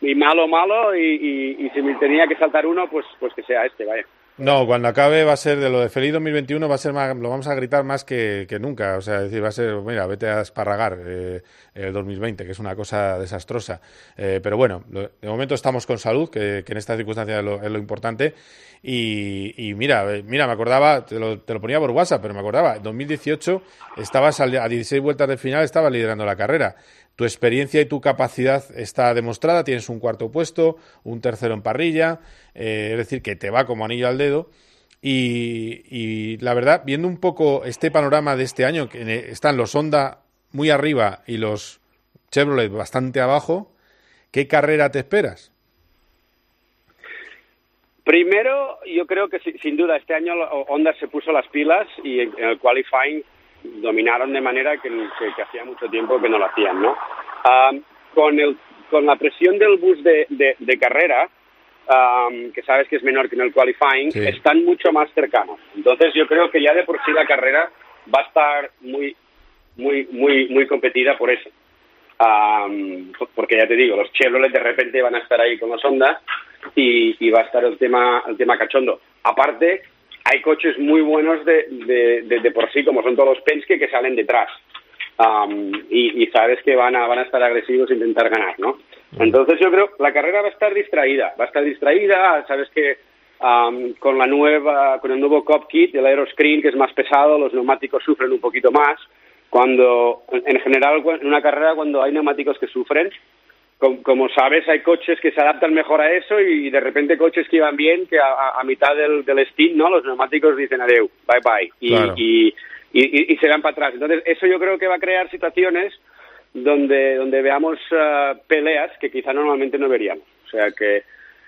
y malo, malo y, y- y si me tenía que saltar uno, pues pues que sea este, vaya. No, cuando acabe va a ser de lo de feliz 2021 va a ser más, lo vamos a gritar más que, nunca, o sea, es decir, va a ser, mira, vete a esparragar eh, el 2020, que es una cosa desastrosa. Eh, pero bueno, de momento estamos con salud, que, en estas circunstancias es lo, es lo importante. Y, y mira, eh, mira, me acordaba, te lo, te lo ponía por WhatsApp, pero me acordaba, en 2018 estabas a 16 vueltas del final, estabas liderando la carrera. Tu experiencia y tu capacidad está demostrada, tienes un cuarto puesto, un tercero en parrilla, eh, es decir, que te va como anillo al dedo. Y, y la verdad, viendo un poco este panorama de este año, que están los Honda muy arriba y los Chevrolet bastante abajo, ¿qué carrera te esperas? Primero, yo creo que si- sin duda este año Honda se puso las pilas y en el qualifying dominaron de manera que, que- que hacía mucho tiempo que no lo hacían, ¿no? Ah, con, el, con la presión del bus de, de- de carrera, ah, que sabes que es menor que en el qualifying, Sí. están mucho más cercanos. Entonces yo creo que ya de por sí la carrera va a estar muy, muy, muy, muy competida por eso. Porque ya te digo, los Chevrolet de repente van a estar ahí con los Honda y, y va a estar el tema, el tema cachondo. Aparte, hay coches muy buenos de, de, de- de por sí, como son todos los Penske, que salen detrás. Am, y, y sabes que van a, van a estar agresivos e intentar ganar, ¿no? Entonces yo creo que la carrera va a estar distraída, va a estar distraída, sabes que am, con la nueva, con el nuevo Cop Kit, el Aeroscreen, que es más pesado, los neumáticos sufren un poquito más. Cuando, en general, en una carrera, cuando hay neumáticos que sufren, com- como sabes, hay coches que se adaptan mejor a eso y de repente coches que iban bien, que a, mitad del, del stint, ¿no? Los neumáticos dicen adeu, bye bye, y, Claro. y, y- se van para atrás. Entonces, eso yo creo que va a crear situaciones donde, donde veamos ah, peleas que quizá normalmente no veríamos. O sea que,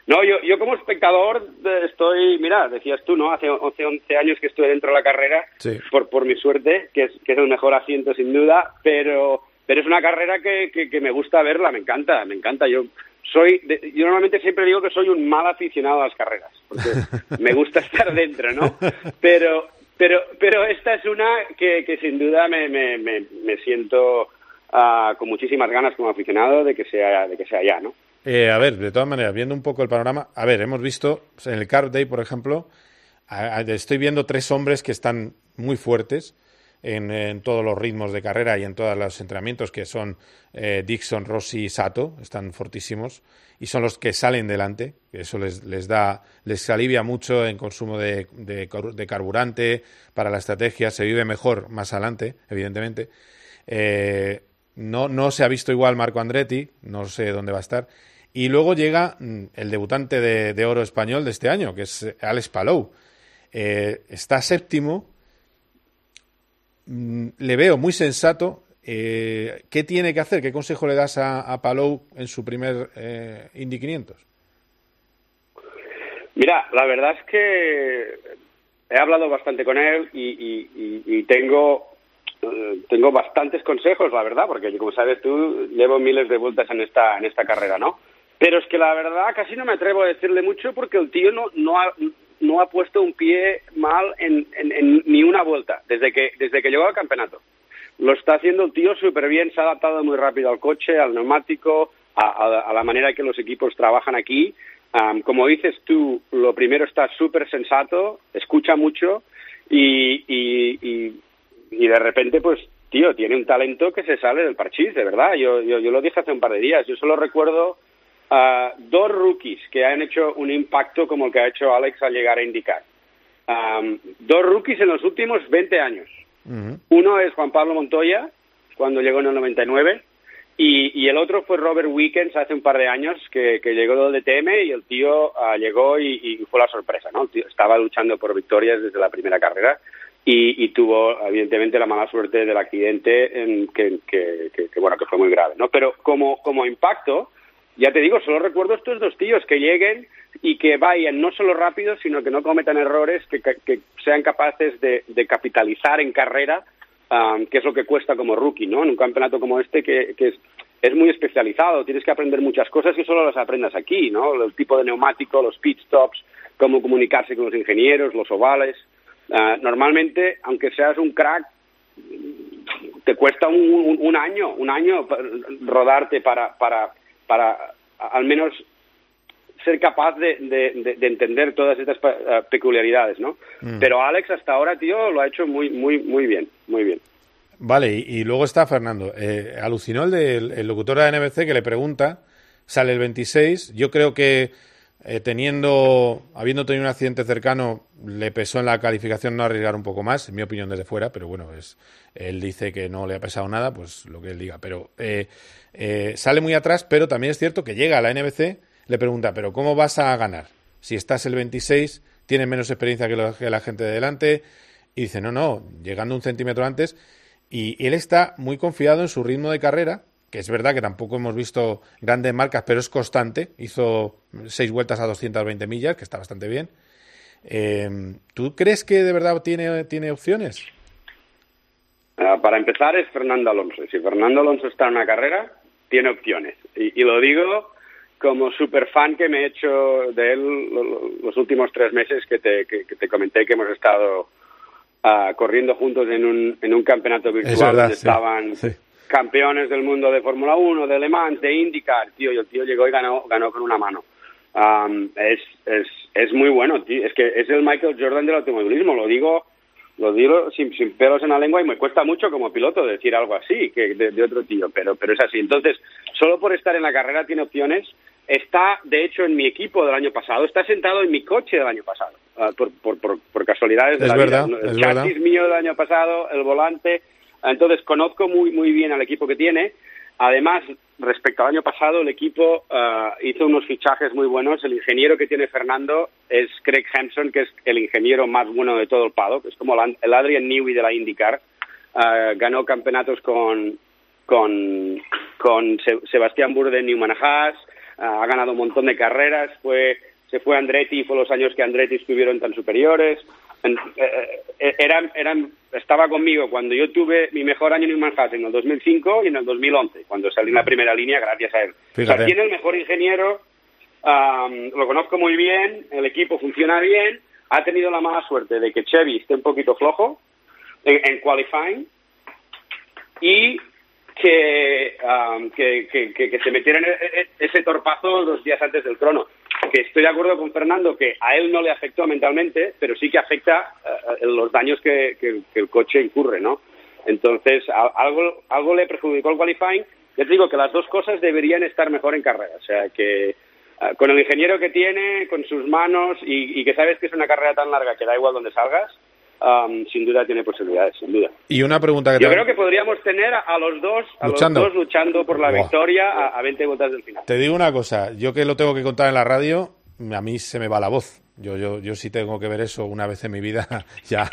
no, yo, yo como espectador eh, estoy, mira, decías tú, ¿no? Hace 11, 11 años que estuve dentro de la carrera, Sí. por, por mi suerte, que es, que es el mejor asiento sin duda, pero, pero es una carrera que, que, me gusta verla, me encanta, me encanta. Yo soy, de- yo normalmente siempre digo que soy un mal aficionado a las carreras, porque me gusta estar dentro, ¿no? Pero, pero, pero esta es una que, que sin duda me, me, me, me siento ah, con muchísimas ganas como aficionado de que sea, de que sea ya, ¿no? Eh, a ver, de todas maneras, viendo un poco el panorama, a ver, hemos visto en el Car Day, por ejemplo, a- estoy viendo tres hombres que están muy fuertes en, en todos los ritmos de carrera y en todos los entrenamientos, que son eh, Dixon, Rossi y Sato, están fortísimos y son los que salen delante, eso les, les da, les alivia mucho en consumo de, de car- de carburante para la estrategia, se vive mejor más adelante, evidentemente. Eh, no, no se ha visto igual Marco Andretti, no sé dónde va a estar. Y luego llega mm, el debutante de, de oro español de este año, que es Alex Palou. Eh, está séptimo. Mm, Le veo muy sensato. Eh, ¿Qué tiene que hacer? ¿Qué consejo le das a, Palou en su primer eh, Indy 500? Mira, la verdad es que he hablado bastante con él y tengo eh, tengo bastantes consejos, la verdad, porque como sabes tú llevo miles de vueltas en esta en esta carrera, ¿no? Pero es que la verdad casi no me atrevo a decirle mucho porque el tío no no ha no ha puesto un pie mal en, en- en ni una vuelta desde que desde que llegó al campeonato. Lo está haciendo el tío súper bien, se ha adaptado muy rápido al coche, al neumático, a, la manera que los equipos trabajan aquí. Am, como dices tú, lo primero está súper sensato, escucha mucho y, y, y, y de repente, pues, tío, tiene un talento que se sale del parchís, de verdad. Yo, yo, yo lo dije hace un par de días. Yo solo recuerdo ah, dos rookies que han hecho un impacto como el que ha hecho Alex al llegar a indicar. dos rookies en los últimos 20 años. Uno es Juan Pablo Montoya, cuando llegó en el 99, y, y el otro fue Robert Wickens hace un par de años, que, que llegó del DTM y el tío ah, llegó y, y fue la sorpresa, ¿no? El tío estaba luchando por victorias desde la primera carrera y, y tuvo, evidentemente, la mala suerte del accidente en que, que, que- que, bueno, que fue muy grave, ¿no? Pero como, como impacto, ya te digo, solo recuerdo estos dos tíos que lleguen y que vayan no solo rápido, sino que no cometan errores, que, que- sean capaces de, de capitalizar en carrera, um, que es lo que cuesta como rookie, ¿no? En un campeonato como este que, es, muy especializado, tienes que aprender muchas cosas que solo las aprendas aquí, ¿no? El tipo de neumático, los pit stops, cómo comunicarse con los ingenieros, los ovales. Ah, normalmente, aunque seas un crack, te cuesta un, un- año, un año rodarte para, para al menos ser capaz de, de- de- de entender todas estas ah, peculiaridades, ¿no? Mm. Pero Alex hasta ahora, tío, lo ha hecho muy, muy, muy bien, muy bien. Vale, y, y luego está Fernando. Eh, alucinó el, del el locutor de NBC que le pregunta, sale el 26. Yo creo que eh, teniendo, habiendo tenido un accidente cercano, le pesó en la calificación no arriesgar un poco más, en mi opinión desde fuera, pero bueno, es, él dice que no le ha pesado nada, pues lo que él diga. Pero eh, eh, sale muy atrás, pero también es cierto que llega a la NBC, le pregunta, pero ¿cómo vas a ganar? Si estás el 26, tienes menos experiencia que, que la gente de delante, y dice, no, no, llegando un centímetro antes, y él está muy confiado en su ritmo de carrera, que es verdad que tampoco hemos visto grandes marcas, pero es constante. Hizo seis vueltas a 220 millas, que está bastante bien. Eh, ¿Tú crees que de verdad tiene, tiene opciones? Ah, para empezar es Fernando Alonso. Si Fernando Alonso está en una carrera, tiene opciones. Y, y lo digo como super fan que me he hecho de él lo- lo- los últimos tres meses que te, que, que te comenté que hemos estado ah, corriendo juntos en un, en un campeonato virtual Es verdad, donde sí. estaban Sí. Campeones del mundo de Fórmula 1, de Le Mans, de IndyCar, tío, y el tío llegó y ganó, ganó con una mano. Am, es, es, es muy bueno, tío. Es que es el Michael Jordan del automovilismo, lo digo lo digo sin, sin pelos en la lengua y me cuesta mucho como piloto decir algo así que de, de otro tío, pero, pero es así. Entonces, solo por estar en la carrera tiene opciones. Está, de hecho, en mi equipo del año pasado, está sentado en mi coche del año pasado, ah, por, por, por, por casualidades de Es la verdad, vida. El chasis mío del año pasado, el volante. Entonces, conozco muy, muy bien al equipo que tiene. Además, respecto al año pasado, el equipo ah, hizo unos fichajes muy buenos. El ingeniero que tiene Fernando es Craig Hampson, que es el ingeniero más bueno de todo el paddock. Es como el Adrian Newey de la IndyCar. Ah, ganó campeonatos con, con, con Se- Sebastián Burde Newman Haas. Ah, ha ganado un montón de carreras. Fue, se fue Andretti, fue los años que Andretti estuvieron tan superiores. En- eh, eh, eran, eran, estaba conmigo cuando yo tuve mi mejor año en Haas en el 2005 y en el 2011, cuando salí en la primera línea gracias a él. O sea, Fíjate. tiene el mejor ingeniero, lo conozco muy bien, el equipo funciona bien, ha tenido la mala suerte de que Chevy esté un poquito flojo en, en qualifying y que, am, que, que, se metieran e- e- ese torpazo dos días antes del crono. Que estoy de acuerdo con Fernando que a él no le afectó mentalmente, pero sí que afecta eh, los daños que, el coche incurre, ¿no? Entonces, a- algo, algo le perjudicó el qualifying. Les digo que las dos cosas deberían estar mejor en carrera. O sea, que ah, con el ingeniero que tiene, con sus manos y, y que sabes que es una carrera tan larga que da igual donde salgas, sin duda tiene posibilidades, sin duda. Y una pregunta que Yo te creo que podríamos tener a, a los dos, a Luchando. los dos luchando por la victoria a, a 20 vueltas del final. Te digo una cosa, yo que lo tengo que contar en la radio, a mí se me va la voz. Yo, yo, yo sí tengo que ver eso una vez en mi vida, ya,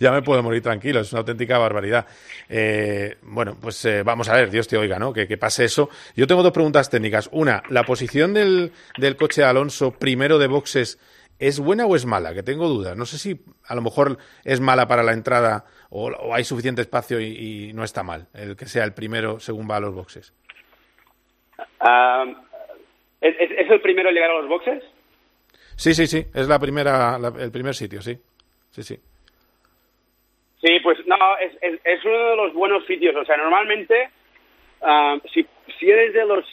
ya me puedo morir tranquilo, es una auténtica barbaridad. Eh, bueno, pues eh, vamos a ver, Dios te oiga, ¿no? Que, que, pase eso. Yo tengo dos preguntas técnicas. Una, ¿la posición del, del coche de Alonso primero de boxes es buena o es mala? Que tengo dudas. No sé si a lo mejor es mala para la entrada o, o hay suficiente espacio y, y, no está mal el que sea el primero según va a los boxes. Um, ¿es, ¿Es el primero en llegar a los boxes? Sí, sí, sí, es la primera, la, el primer sitio, sí. Sí, sí. Sí, pues no, es, es, es uno de los buenos sitios. O sea, normalmente, uh, si, si eres de los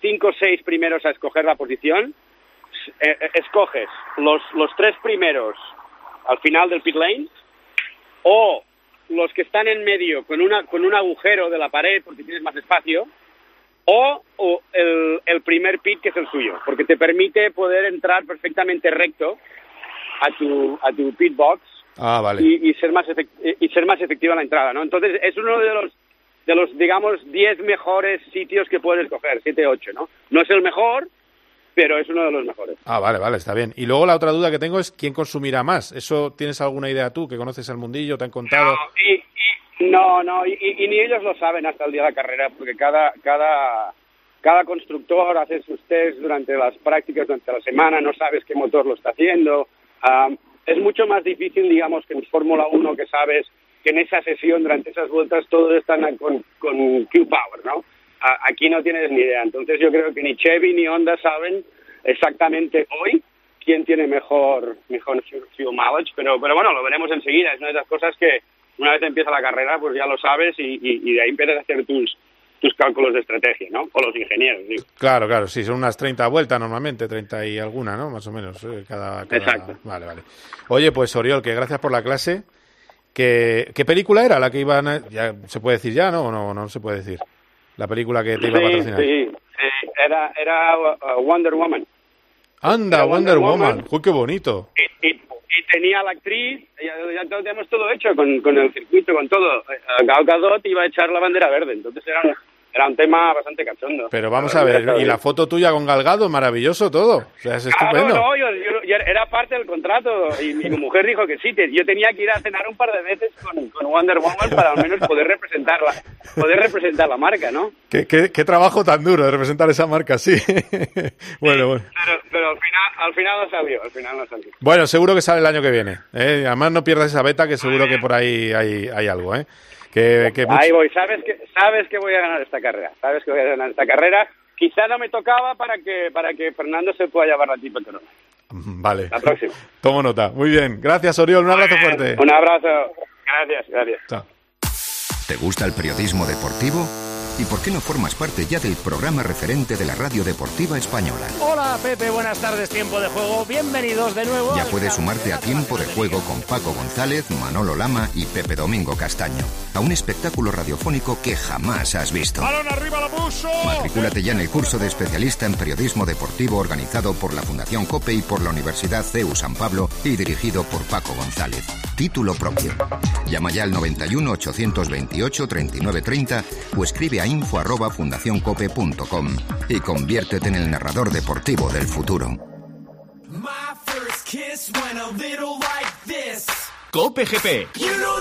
cinco o seis primeros a escoger la posición, eh, escoges los, los tres primeros al final del pit lane o los que están en medio con, una, con un agujero de la pared porque tienes más espacio o, o el, el, primer pit que es el suyo, porque te permite poder entrar perfectamente recto a tu, a tu pit box ah, vale. y, y, ser más y ser más efectiva la entrada, ¿no? Entonces es uno de los de los digamos 10 mejores sitios que puedes escoger, 7 8, ¿no? No es el mejor, pero es uno de los mejores. Ah, vale, vale, está bien. Y luego la otra duda que tengo es quién consumirá más. ¿Eso tienes alguna idea tú que conoces el mundillo, te han contado? No, y, y, no, no y, y, ni ellos lo saben hasta el día de la carrera, porque cada, cada, cada constructor hace sus test durante las prácticas, durante la semana, no sabes qué motor lo está haciendo. Um, es mucho más difícil, digamos, que en Fórmula 1 que sabes que en esa sesión, durante esas vueltas, todos están con, con Q-Power, ¿no? Aquí no tienes ni idea. Entonces yo creo que ni Chevy ni Honda saben exactamente hoy quién tiene mejor, mejor fuel mileage, pero, pero bueno, lo veremos enseguida. Es una de esas cosas que una vez empieza la carrera, pues ya lo sabes y, y, y de ahí empiezas a hacer tus, tus cálculos de estrategia, ¿no? O los ingenieros, digo. Claro, claro, sí, son unas 30 vueltas normalmente, 30 y alguna, ¿no? Más o menos, eh, cada, cada... Exacto. Vale, vale. Oye, pues Oriol, que gracias por la clase. ¿Qué, ¿Qué película era la que iban a... Ya, ¿Se puede decir ya, no? ¿O no, no se puede decir? La película que te iba a patrocinar. Sí, sí. Era, era uh, Wonder Woman. Anda, era Wonder, Wonder, Woman. Woman. Uy, qué bonito. Y, y, y, tenía la actriz, ya, ya tenemos todo hecho con, con el circuito, con todo. Gal Gadot iba a echar la bandera verde, entonces era era un tema bastante cachondo. Pero vamos a ver, y la foto tuya con Galgado, maravilloso todo. O sea, es estupendo. No, yo, yo, yo, era parte del contrato y mi mujer dijo que sí, que yo tenía que ir a cenar un par de veces con, con Wonder Woman para al menos poder representarla, poder representar la marca, ¿no? ¿Qué, qué, qué trabajo tan duro de representar esa marca, sí. bueno, bueno. Pero, pero, al final, al final no salió, al final no salió. Bueno, seguro que sale el año que viene. ¿eh? Además no pierdas esa beta que seguro que por ahí hay, hay algo, ¿eh? Que, que mucho... Ahí voy, sabes que, sabes que voy a ganar esta carrera, sabes que voy a ganar esta carrera. Quizá no me tocaba para que, para que Fernando se pueda llevar la tipa corona. Vale. La próxima. Tomo nota. Muy bien. Gracias, Oriol. Un abrazo fuerte. Un abrazo. Gracias, gracias. Chao. ¿Te gusta el periodismo deportivo? ¿Y por qué no formas parte ya del programa referente de la radio deportiva española? Hola Pepe, buenas tardes, tiempo de juego, bienvenidos de nuevo. Ya puedes sumarte a tiempo de juego con Paco González, Manolo Lama y Pepe Domingo Castaño. A un espectáculo radiofónico que jamás has visto. ¡Balón arriba la puso! Matricúlate ya en el curso de especialista en periodismo deportivo organizado por la Fundación COPE y por la Universidad CEU San Pablo y dirigido por Paco González. Título propio. Llama ya al 91 828 3930 o escribe a info arroba fundacioncope.com y conviértete en el narrador deportivo del futuro. Cope GP. You know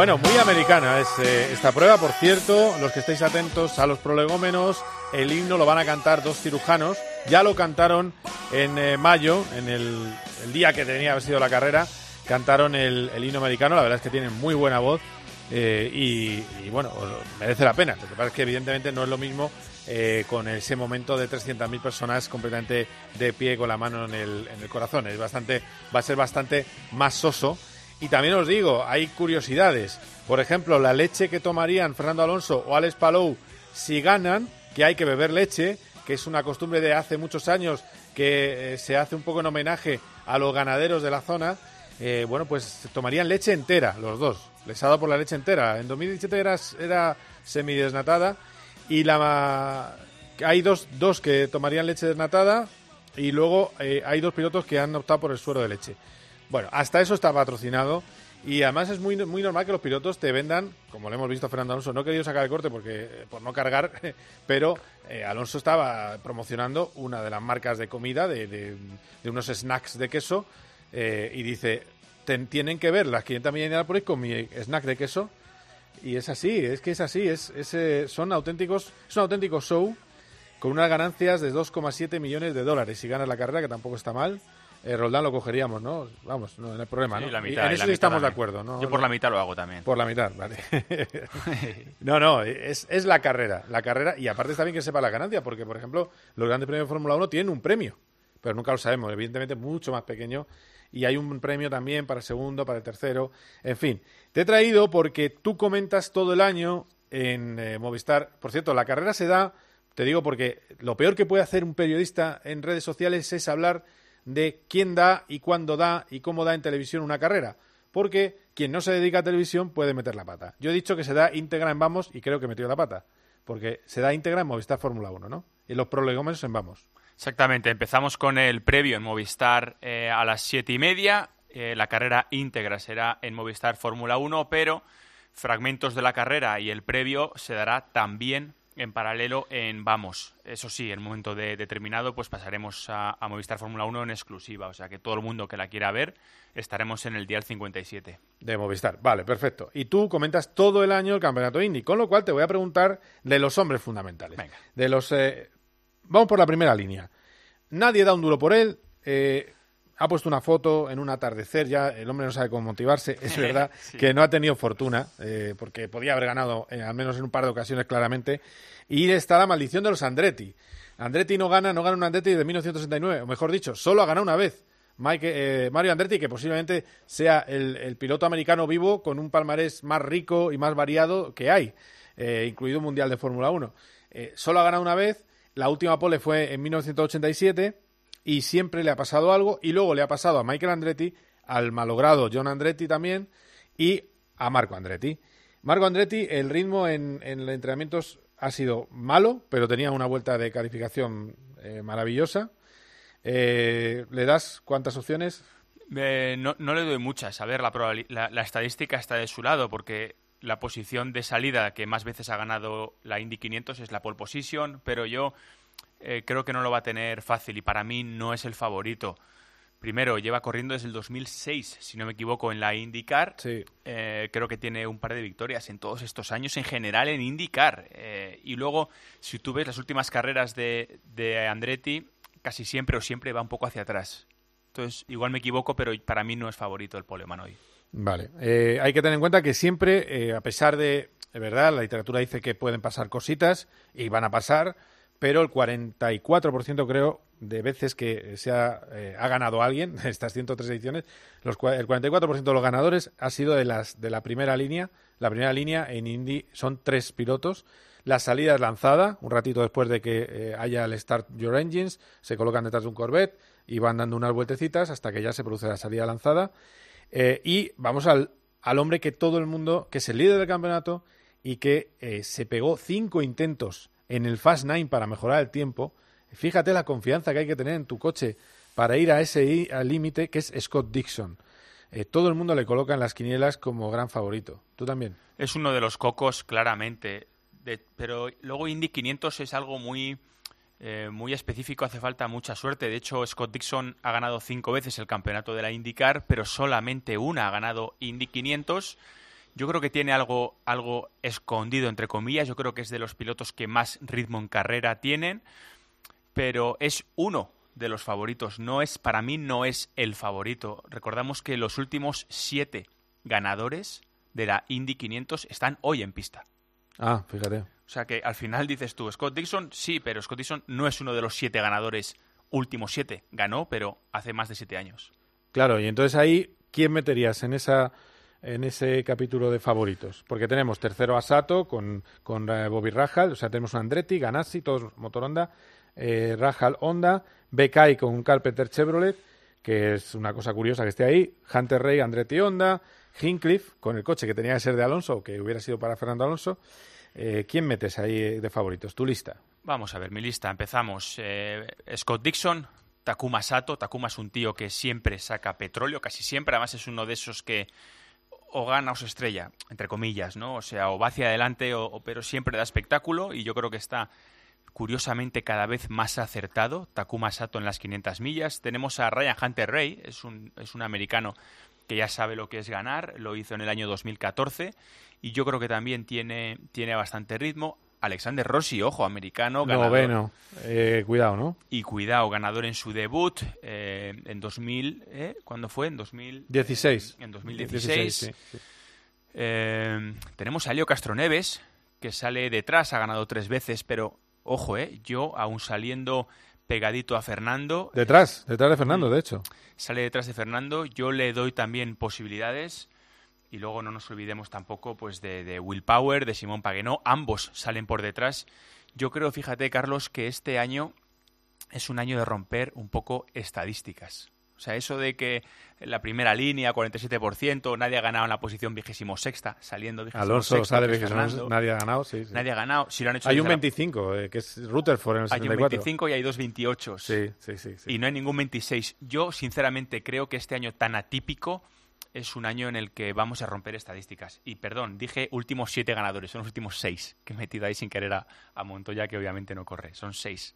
Bueno, muy americana es eh, esta prueba, por cierto, los que estéis atentos a los prolegómenos, el himno lo van a cantar dos cirujanos, ya lo cantaron en eh, mayo, en el, día que tenía haber sido la carrera, cantaron el, himno americano, la verdad es que tienen muy buena voz eh, y, bueno, merece la pena, lo que pasa es que evidentemente no es lo mismo con ese momento de 300.000 personas completamente de pie con la mano en el, en el corazón, es bastante, va a ser bastante más soso. Y también os digo, hay curiosidades. por ejemplo, la leche que tomarían Fernando Alonso o Alex Palou si ganan, que hay que beber leche, que es una costumbre de hace muchos años que eh, se hace un poco en homenaje a los ganaderos de la zona, eh, bueno, pues tomarían leche entera, los dos. Les ha dado por la leche entera. En 2017 era, era semidesnatada y la hay dos, que tomarían leche desnatada y luego eh, hay dos pilotos que han optado por el suero de leche. Bueno, hasta eso está patrocinado. Y además es muy, muy normal que los pilotos te vendan, como lo hemos visto a Fernando Alonso, no he querido sacar el corte porque eh, por no cargar, pero eh, Alonso estaba promocionando una de las marcas de comida, de, de, unos snacks de queso, y dice, tienen que ver las 500 millones de por con mi snack de queso, y es así, es que es así, es, es son auténticos, es un auténtico show con unas ganancias de 2,7 millones de dólares. Si ganas la carrera, que tampoco está mal, eh, Roldán lo cogeríamos, ¿no? Vamos, no, hay problema, ¿no? la mitad, en eso sí estamos de acuerdo, ¿no? Yo por la mitad lo hago también. Por la mitad, vale. no, no, es, es la carrera, la carrera, y aparte está bien que sepa la ganancia, porque, por ejemplo, los grandes premios de Fórmula 1 tienen un premio, pero nunca lo sabemos, evidentemente mucho más pequeño, y hay un premio también para el segundo, para el tercero, en fin. Te he traído porque tú comentas todo el año en eh, Movistar, por cierto, la carrera se da, te digo porque lo peor que puede hacer un periodista en redes sociales es hablar de quién da y cuándo da y cómo da en televisión una carrera. Porque quien no se dedica a televisión puede meter la pata. Yo he dicho que se da íntegra en Vamos y creo que metió la pata. Porque se da íntegra en Movistar Fórmula 1, ¿no? Y los prolegómenos en Vamos. Exactamente. Empezamos con el previo en Movistar eh, a las siete y media. Eh, la carrera íntegra será en Movistar Fórmula 1, pero fragmentos de la carrera y el previo se dará también en paralelo en Vamos. Eso sí, en un momento determinado pues pasaremos a, Movistar Fórmula 1 en exclusiva. O sea que todo el mundo que la quiera ver estaremos en el día 57. De Movistar. Vale, perfecto. Y tú comentas todo el año el Campeonato Indy, con lo cual te voy a preguntar de los hombres fundamentales. Venga. De los... Eh, vamos por la primera línea. Nadie da un duro por él. Eh, ha puesto una foto en un atardecer, ya el hombre no sabe cómo motivarse, es verdad que no ha tenido fortuna, eh, porque podía haber ganado eh, al menos en un par de ocasiones claramente, y está la maldición de los Andretti. Andretti no gana, no gana un Andretti de 1969, o mejor dicho, solo ha ganado una vez. Mike, eh, Mario Andretti, que posiblemente sea el, piloto americano vivo con un palmarés más rico y más variado que hay, incluido un Mundial de Fórmula 1. solo ha ganado una vez, la última pole fue en 1987 y siempre le ha pasado algo y luego le ha pasado a Michael Andretti, al malogrado John Andretti también y a Marco Andretti. Marco Andretti, el ritmo en, en los entrenamientos ha sido malo, pero tenía una vuelta de calificación eh, maravillosa. Eh, ¿Le das cuántas opciones? Eh, no, le doy muchas. A ver, la, la, estadística está de su lado, porque la posición de salida que más veces ha ganado la Indy 500 es la pole position, pero yo eh, creo que no lo va a tener fácil y para mí no es el favorito. Primero, lleva corriendo desde el 2006, si no me equivoco, en la IndyCar. Sí. Eh, creo que tiene un par de victorias en todos estos años en general en IndyCar. Eh, y luego, si tú ves las últimas carreras de, de Andretti, casi siempre o siempre va un poco hacia atrás. Entonces, igual me equivoco, pero para mí no es favorito el poleman hoy. Vale. hay que tener en cuenta que siempre, a pesar de, de verdad, la literatura dice que pueden pasar cositas y van a pasar, pero el 44% creo de veces que se ha, eh, ganado alguien, estas 103 ediciones, los, el 44% de los ganadores ha sido de, las, de la primera línea. La primera línea en Indy son tres pilotos. La salida es lanzada, un ratito después de que eh, haya el Start Your Engines, se colocan detrás de un Corvette y van dando unas vueltecitas hasta que ya se produce la salida lanzada. Eh, y vamos al, al, hombre que todo el mundo, que es el líder del campeonato y que se pegó cinco intentos en el Fast Nine para mejorar el tiempo, fíjate la confianza que hay que tener en tu coche para ir a ese límite que es Scott Dixon. Eh, todo el mundo le coloca en las quinielas como gran favorito. ¿Tú también? Es uno de los cocos, claramente. pero luego Indy 500 es algo muy, eh, muy específico, hace falta mucha suerte. De hecho, Scott Dixon ha ganado cinco veces el campeonato de la IndyCar, pero solamente una ha ganado Indy 500 yo creo que tiene algo, algo escondido, entre comillas. Yo creo que es de los pilotos que más ritmo en carrera tienen, pero es uno de los favoritos. No es, para mí, no es el favorito. Recordamos que los últimos siete ganadores de la Indy 500 están hoy en pista. Ah, fíjate. O sea que al final dices tú, Scott Dixon, sí, pero Scott Dixon no es uno de los siete ganadores últimos siete. Ganó, pero hace más de siete años. Claro, y entonces ahí, ¿quién meterías en esa en ese capítulo de favoritos? Porque tenemos tercero a Sato con, con eh, Bobby Rahal, o sea, tenemos un Andretti, Ganassi, todos motor Honda, eh, Rahal Honda, Bekai con Carpenter Chevrolet, que es una cosa curiosa que esté ahí, Hunter Ray, Andretti Honda, Hincliffe con el coche que tenía que ser de Alonso, que hubiera sido para Fernando Alonso. Eh, ¿Quién metes ahí de favoritos? ¿Tu lista? Vamos a ver, mi lista. Empezamos. Eh, Scott Dixon, Takuma Sato. Takuma es un tío que siempre saca petróleo, casi siempre. Además es uno de esos que o gana o se estrella, entre comillas, ¿no? O sea, o va hacia adelante, o, pero siempre da espectáculo y yo creo que está curiosamente cada vez más acertado. Takuma Sato en las 500 millas. Tenemos a Ryan Hunter Ray, es un, es un americano que ya sabe lo que es ganar, lo hizo en el año 2014 y yo creo que también tiene, tiene bastante ritmo. Alexander Rossi, ojo, americano, ganador. Noveno, eh, cuidado, ¿no? Y cuidado, ganador en su debut eh, en 2000, ¿eh? ¿cuándo fue? En 2016. En 2016. Eh, tenemos a Leo Castroneves, que sale detrás, ha ganado tres veces, pero ojo, ¿eh? Yo, aún saliendo pegadito a Fernando. Detrás, detrás de Fernando, de hecho. Sale detrás de Fernando. Yo le doy también posibilidades. Y luego no nos olvidemos tampoco pues de, de Will Power, de Simón Paguenó. Ambos salen por detrás. Yo creo, fíjate, Carlos, que este año es un año de romper un poco estadísticas. O sea, eso de que en la primera línea, 47%, nadie ha ganado en la posición vigésimo sexta, saliendo vigésimo Alonso sale vigésimo nadie ha ganado, sí, sí. Nadie ha ganado. Si lo han hecho hay un desde la- 25, eh, que es Rutherford en el Hay 74. un 25 y hay dos 28. Sí, sí, sí, sí. Y no hay ningún 26. Yo, sinceramente, creo que este año tan atípico es un año en el que vamos a romper estadísticas. Y perdón, dije últimos siete ganadores, son los últimos seis que he metido ahí sin querer a, a Montoya, que obviamente no corre. Son seis.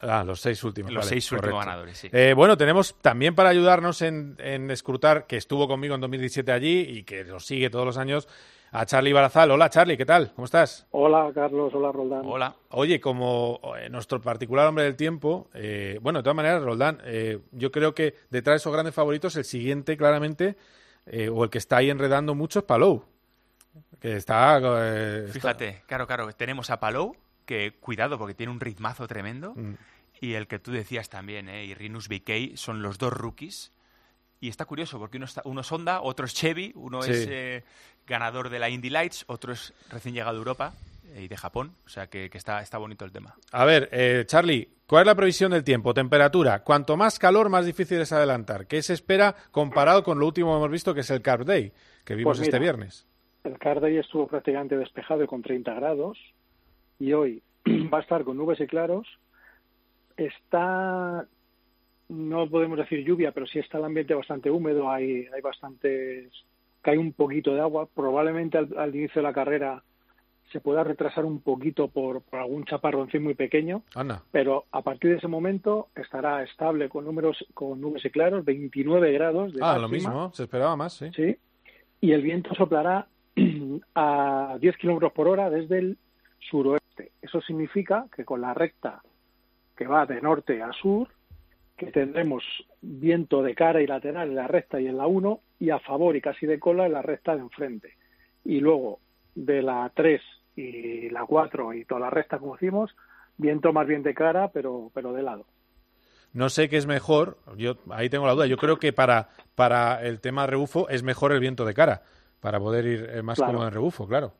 Ah, los seis últimos. Los vale, seis últimos correcto. ganadores, sí. Eh, bueno, tenemos también para ayudarnos en, en escrutar, que estuvo conmigo en 2017 allí y que nos sigue todos los años, a Charlie Barazal. Hola, Charlie, ¿qué tal? ¿Cómo estás? Hola, Carlos. Hola, Roldán. Hola. Oye, como eh, nuestro particular hombre del tiempo, eh, bueno, de todas maneras, Roldán, eh, yo creo que detrás de esos grandes favoritos, el siguiente claramente, eh, o el que está ahí enredando mucho, es Palou. Que está, eh, está- Fíjate, claro, claro, tenemos a Palou, que cuidado porque tiene un ritmazo tremendo. Mm. Y el que tú decías también, ¿eh? y Rinus BK, son los dos rookies. Y está curioso porque uno, está, uno es Honda, otro es Chevy, uno Sí. es eh, ganador de la Indy Lights, otro es recién llegado a Europa eh, y de Japón. O sea que, que está, está bonito el tema. A ver, eh, Charlie, ¿cuál es la previsión del tiempo? Temperatura. Cuanto más calor, más difícil es adelantar. ¿Qué se espera comparado con lo último que hemos visto, que es el Carb Day, que vimos Pues este viernes? El Carday estuvo prácticamente despejado y con 30 grados y hoy va a estar con nubes y claros. Está, no podemos decir lluvia, pero sí está el ambiente bastante húmedo, hay, hay bastantes, cae un poquito de agua. Probablemente al, al inicio de la carrera se pueda retrasar un poquito por, por algún chaparroncín muy pequeño, Anda. pero a partir de ese momento estará estable con números con nubes y claros, 29 grados de Ah, lo mismo, se esperaba más, sí. Sí. Y el viento soplará a 10 kilómetros por hora desde el suroeste. Eso significa que con la recta que va de norte a sur, que tendremos viento de cara y lateral en la recta y en la 1, y a favor y casi de cola en la recta de enfrente. Y luego de la 3 y la 4 y toda la recta, como decimos, viento más bien de cara, pero, pero de lado. No sé qué es mejor, yo ahí tengo la duda. Yo creo que para, para el tema rebufo es mejor el viento de cara, para poder ir eh, más Claro. cómodo en rebufo, claro.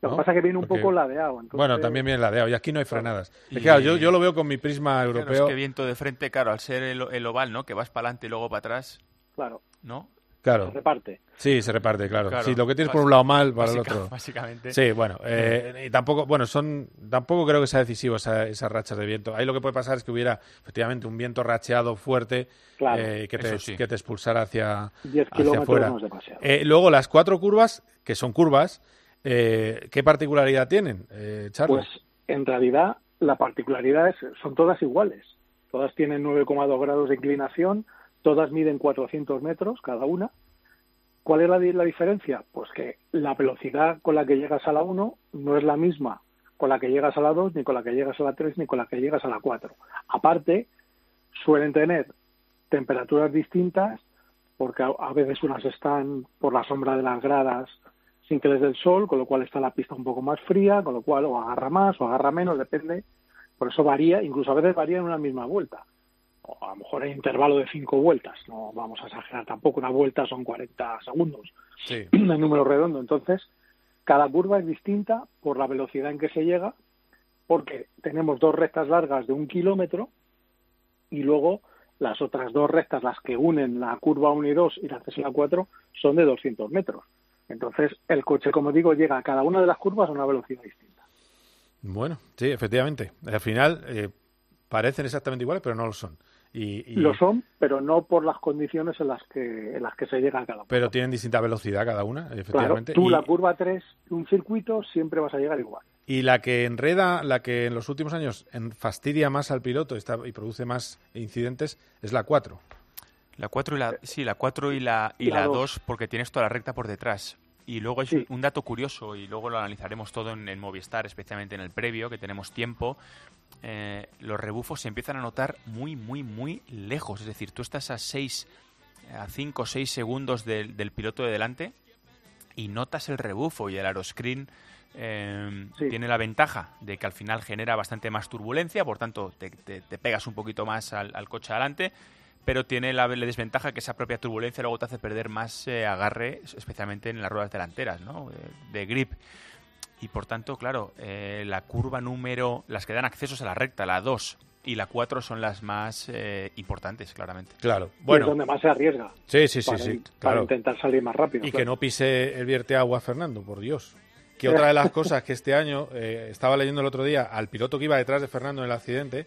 Lo ¿no? que pasa es que viene un Porque- poco ladeado. Entonces, Bueno, también viene ladeado y aquí no hay frenadas. Es Y- que, claro, yo, yo lo veo con mi prisma Claro, europeo. es que viento de frente, claro, al ser el, el oval, ¿no? Que vas para adelante y luego para atrás, Claro. ¿no? Claro. Se reparte. Sí, se reparte, claro. Claro, sí, lo que tienes por un lado mal, para el otro. básicamente. Sí, bueno. eh, y tampoco, bueno, son, tampoco creo que sea decisivo esa- esas rachas de viento. Ahí lo que puede pasar es que hubiera efectivamente un viento racheado fuerte Claro, eh, que, te, sí. que te expulsara hacia, 10 hacia kilómetros afuera. no. Eh, luego las cuatro curvas, que son curvas, eh, ¿qué particularidad tienen, eh, Charlie? Pues en realidad la particularidad es, son todas iguales. Todas tienen 9,2 grados de inclinación, todas miden 400 metros cada una. ¿Cuál es la, di- la diferencia? Pues que la velocidad con la que llegas a la 1 no es la misma con la que llegas a la 2, ni con la que llegas a la 3, ni con la que llegas a la 4. Aparte, suelen tener temperaturas distintas porque a veces unas están por la sombra de las gradas sin que les dé el sol, con lo cual está la pista un poco más fría, con lo cual o agarra más o agarra menos, depende. Por eso varía, incluso a veces varía en una misma vuelta. o a lo mejor hay intervalo de cinco vueltas, no vamos a exagerar tampoco, una vuelta son 40 segundos Sí. número redondo, entonces cada curva es distinta por la velocidad en que se llega, porque tenemos dos rectas largas de un kilómetro y luego las otras dos rectas, las que unen la curva 1 y 2 y la 3 y la 4, son de 200 metros. Entonces, el coche, como digo, llega a cada una de las curvas a una velocidad distinta. Bueno, sí, efectivamente. Al final eh, parecen exactamente iguales, pero no lo son. Y, y- Lo son, pero no por las condiciones en las que en las que se llega a cada una. Pero tienen distinta velocidad cada una, Claro, efectivamente. tú y, la curva 3 de un circuito siempre vas a llegar igual. y la que enreda, la que en los últimos años fastidia más al piloto está, y produce más incidentes es la 4. La 4 y la, sí, la 4 y la, y Y la la dos. 2 porque tienes toda la recta por detrás. Y luego hay Sí. un dato curioso y luego lo analizaremos todo en, en Movistar, especialmente en el previo, que tenemos tiempo. Eh, los rebufos se empiezan a notar muy, muy, muy lejos. Es decir, tú estás a 6, a 5 o 6 segundos del, del piloto de delante y notas el rebufo y el aeroscreen eh, tiene la ventaja de que al final genera bastante más turbulencia, por tanto te, te- te pegas un poquito más al, al coche adelante, pero tiene la, la desventaja que esa propia turbulencia luego te hace perder más eh, agarre, especialmente en las ruedas delanteras, ¿no? de, de grip. Y por tanto, claro, eh, la curva número, las que dan accesos a la recta, la 2 y la 4 son las más eh, importantes, claramente. Claro. Y Bueno. es donde más se arriesga. Sí, sí, sí, para, sí, para intentar salir más rápido. Y claro. que no pise el vierte agua Fernando, por Dios. Que otra de las cosas que este año, eh, estaba leyendo el otro día al piloto que iba detrás de Fernando en el accidente,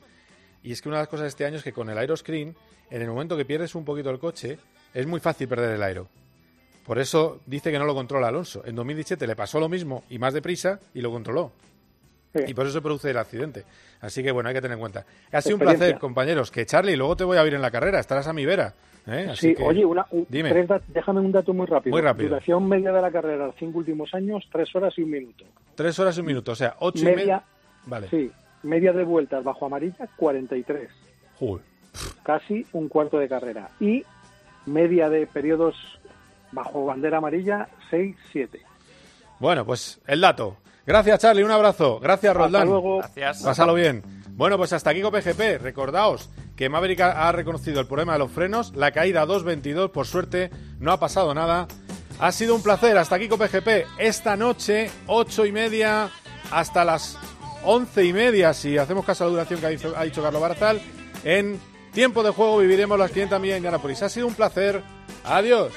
y es que una de las cosas de este año es que con el aeroscreen, en el momento que pierdes un poquito el coche, es muy fácil perder el aero. Por eso dice que no lo controla Alonso. En 2017 le pasó lo mismo y más deprisa y lo controló. Y por eso se produce el accidente. Así que bueno, hay que tener en cuenta. Ha sido un placer, compañeros. Que Charlie, luego te voy a oír en la carrera. Estarás a mi vera. ¿eh? Así Sí, que- oye, una, un- Dime. tres déjame un dato muy rápido. Muy rápido. Duración media de la carrera, los cinco últimos años, tres horas y un minuto. Tres horas y un minuto. O sea, ocho y media, media. Vale. Sí, media de vueltas bajo amarilla, 43. Joder. Casi un cuarto de carrera. Y media de periodos bajo bandera amarilla, 6, 7. Bueno, pues el dato. Gracias, Charlie. Un abrazo. Gracias, Hasta Roldán. luego. Gracias. Pásalo bien. Bueno, pues hasta aquí con PGP. Recordaos que Maverick ha ha reconocido el problema de los frenos. La caída 2.22, por suerte, no ha pasado nada. Ha sido un placer. Hasta aquí con PGP. Esta noche, ocho y media, hasta las once y media, si hacemos caso a la duración que ha dicho, ha dicho Carlos Barzal, en tiempo de juego viviremos las 500 millas de Indianapolis. Ha sido un placer. Adiós.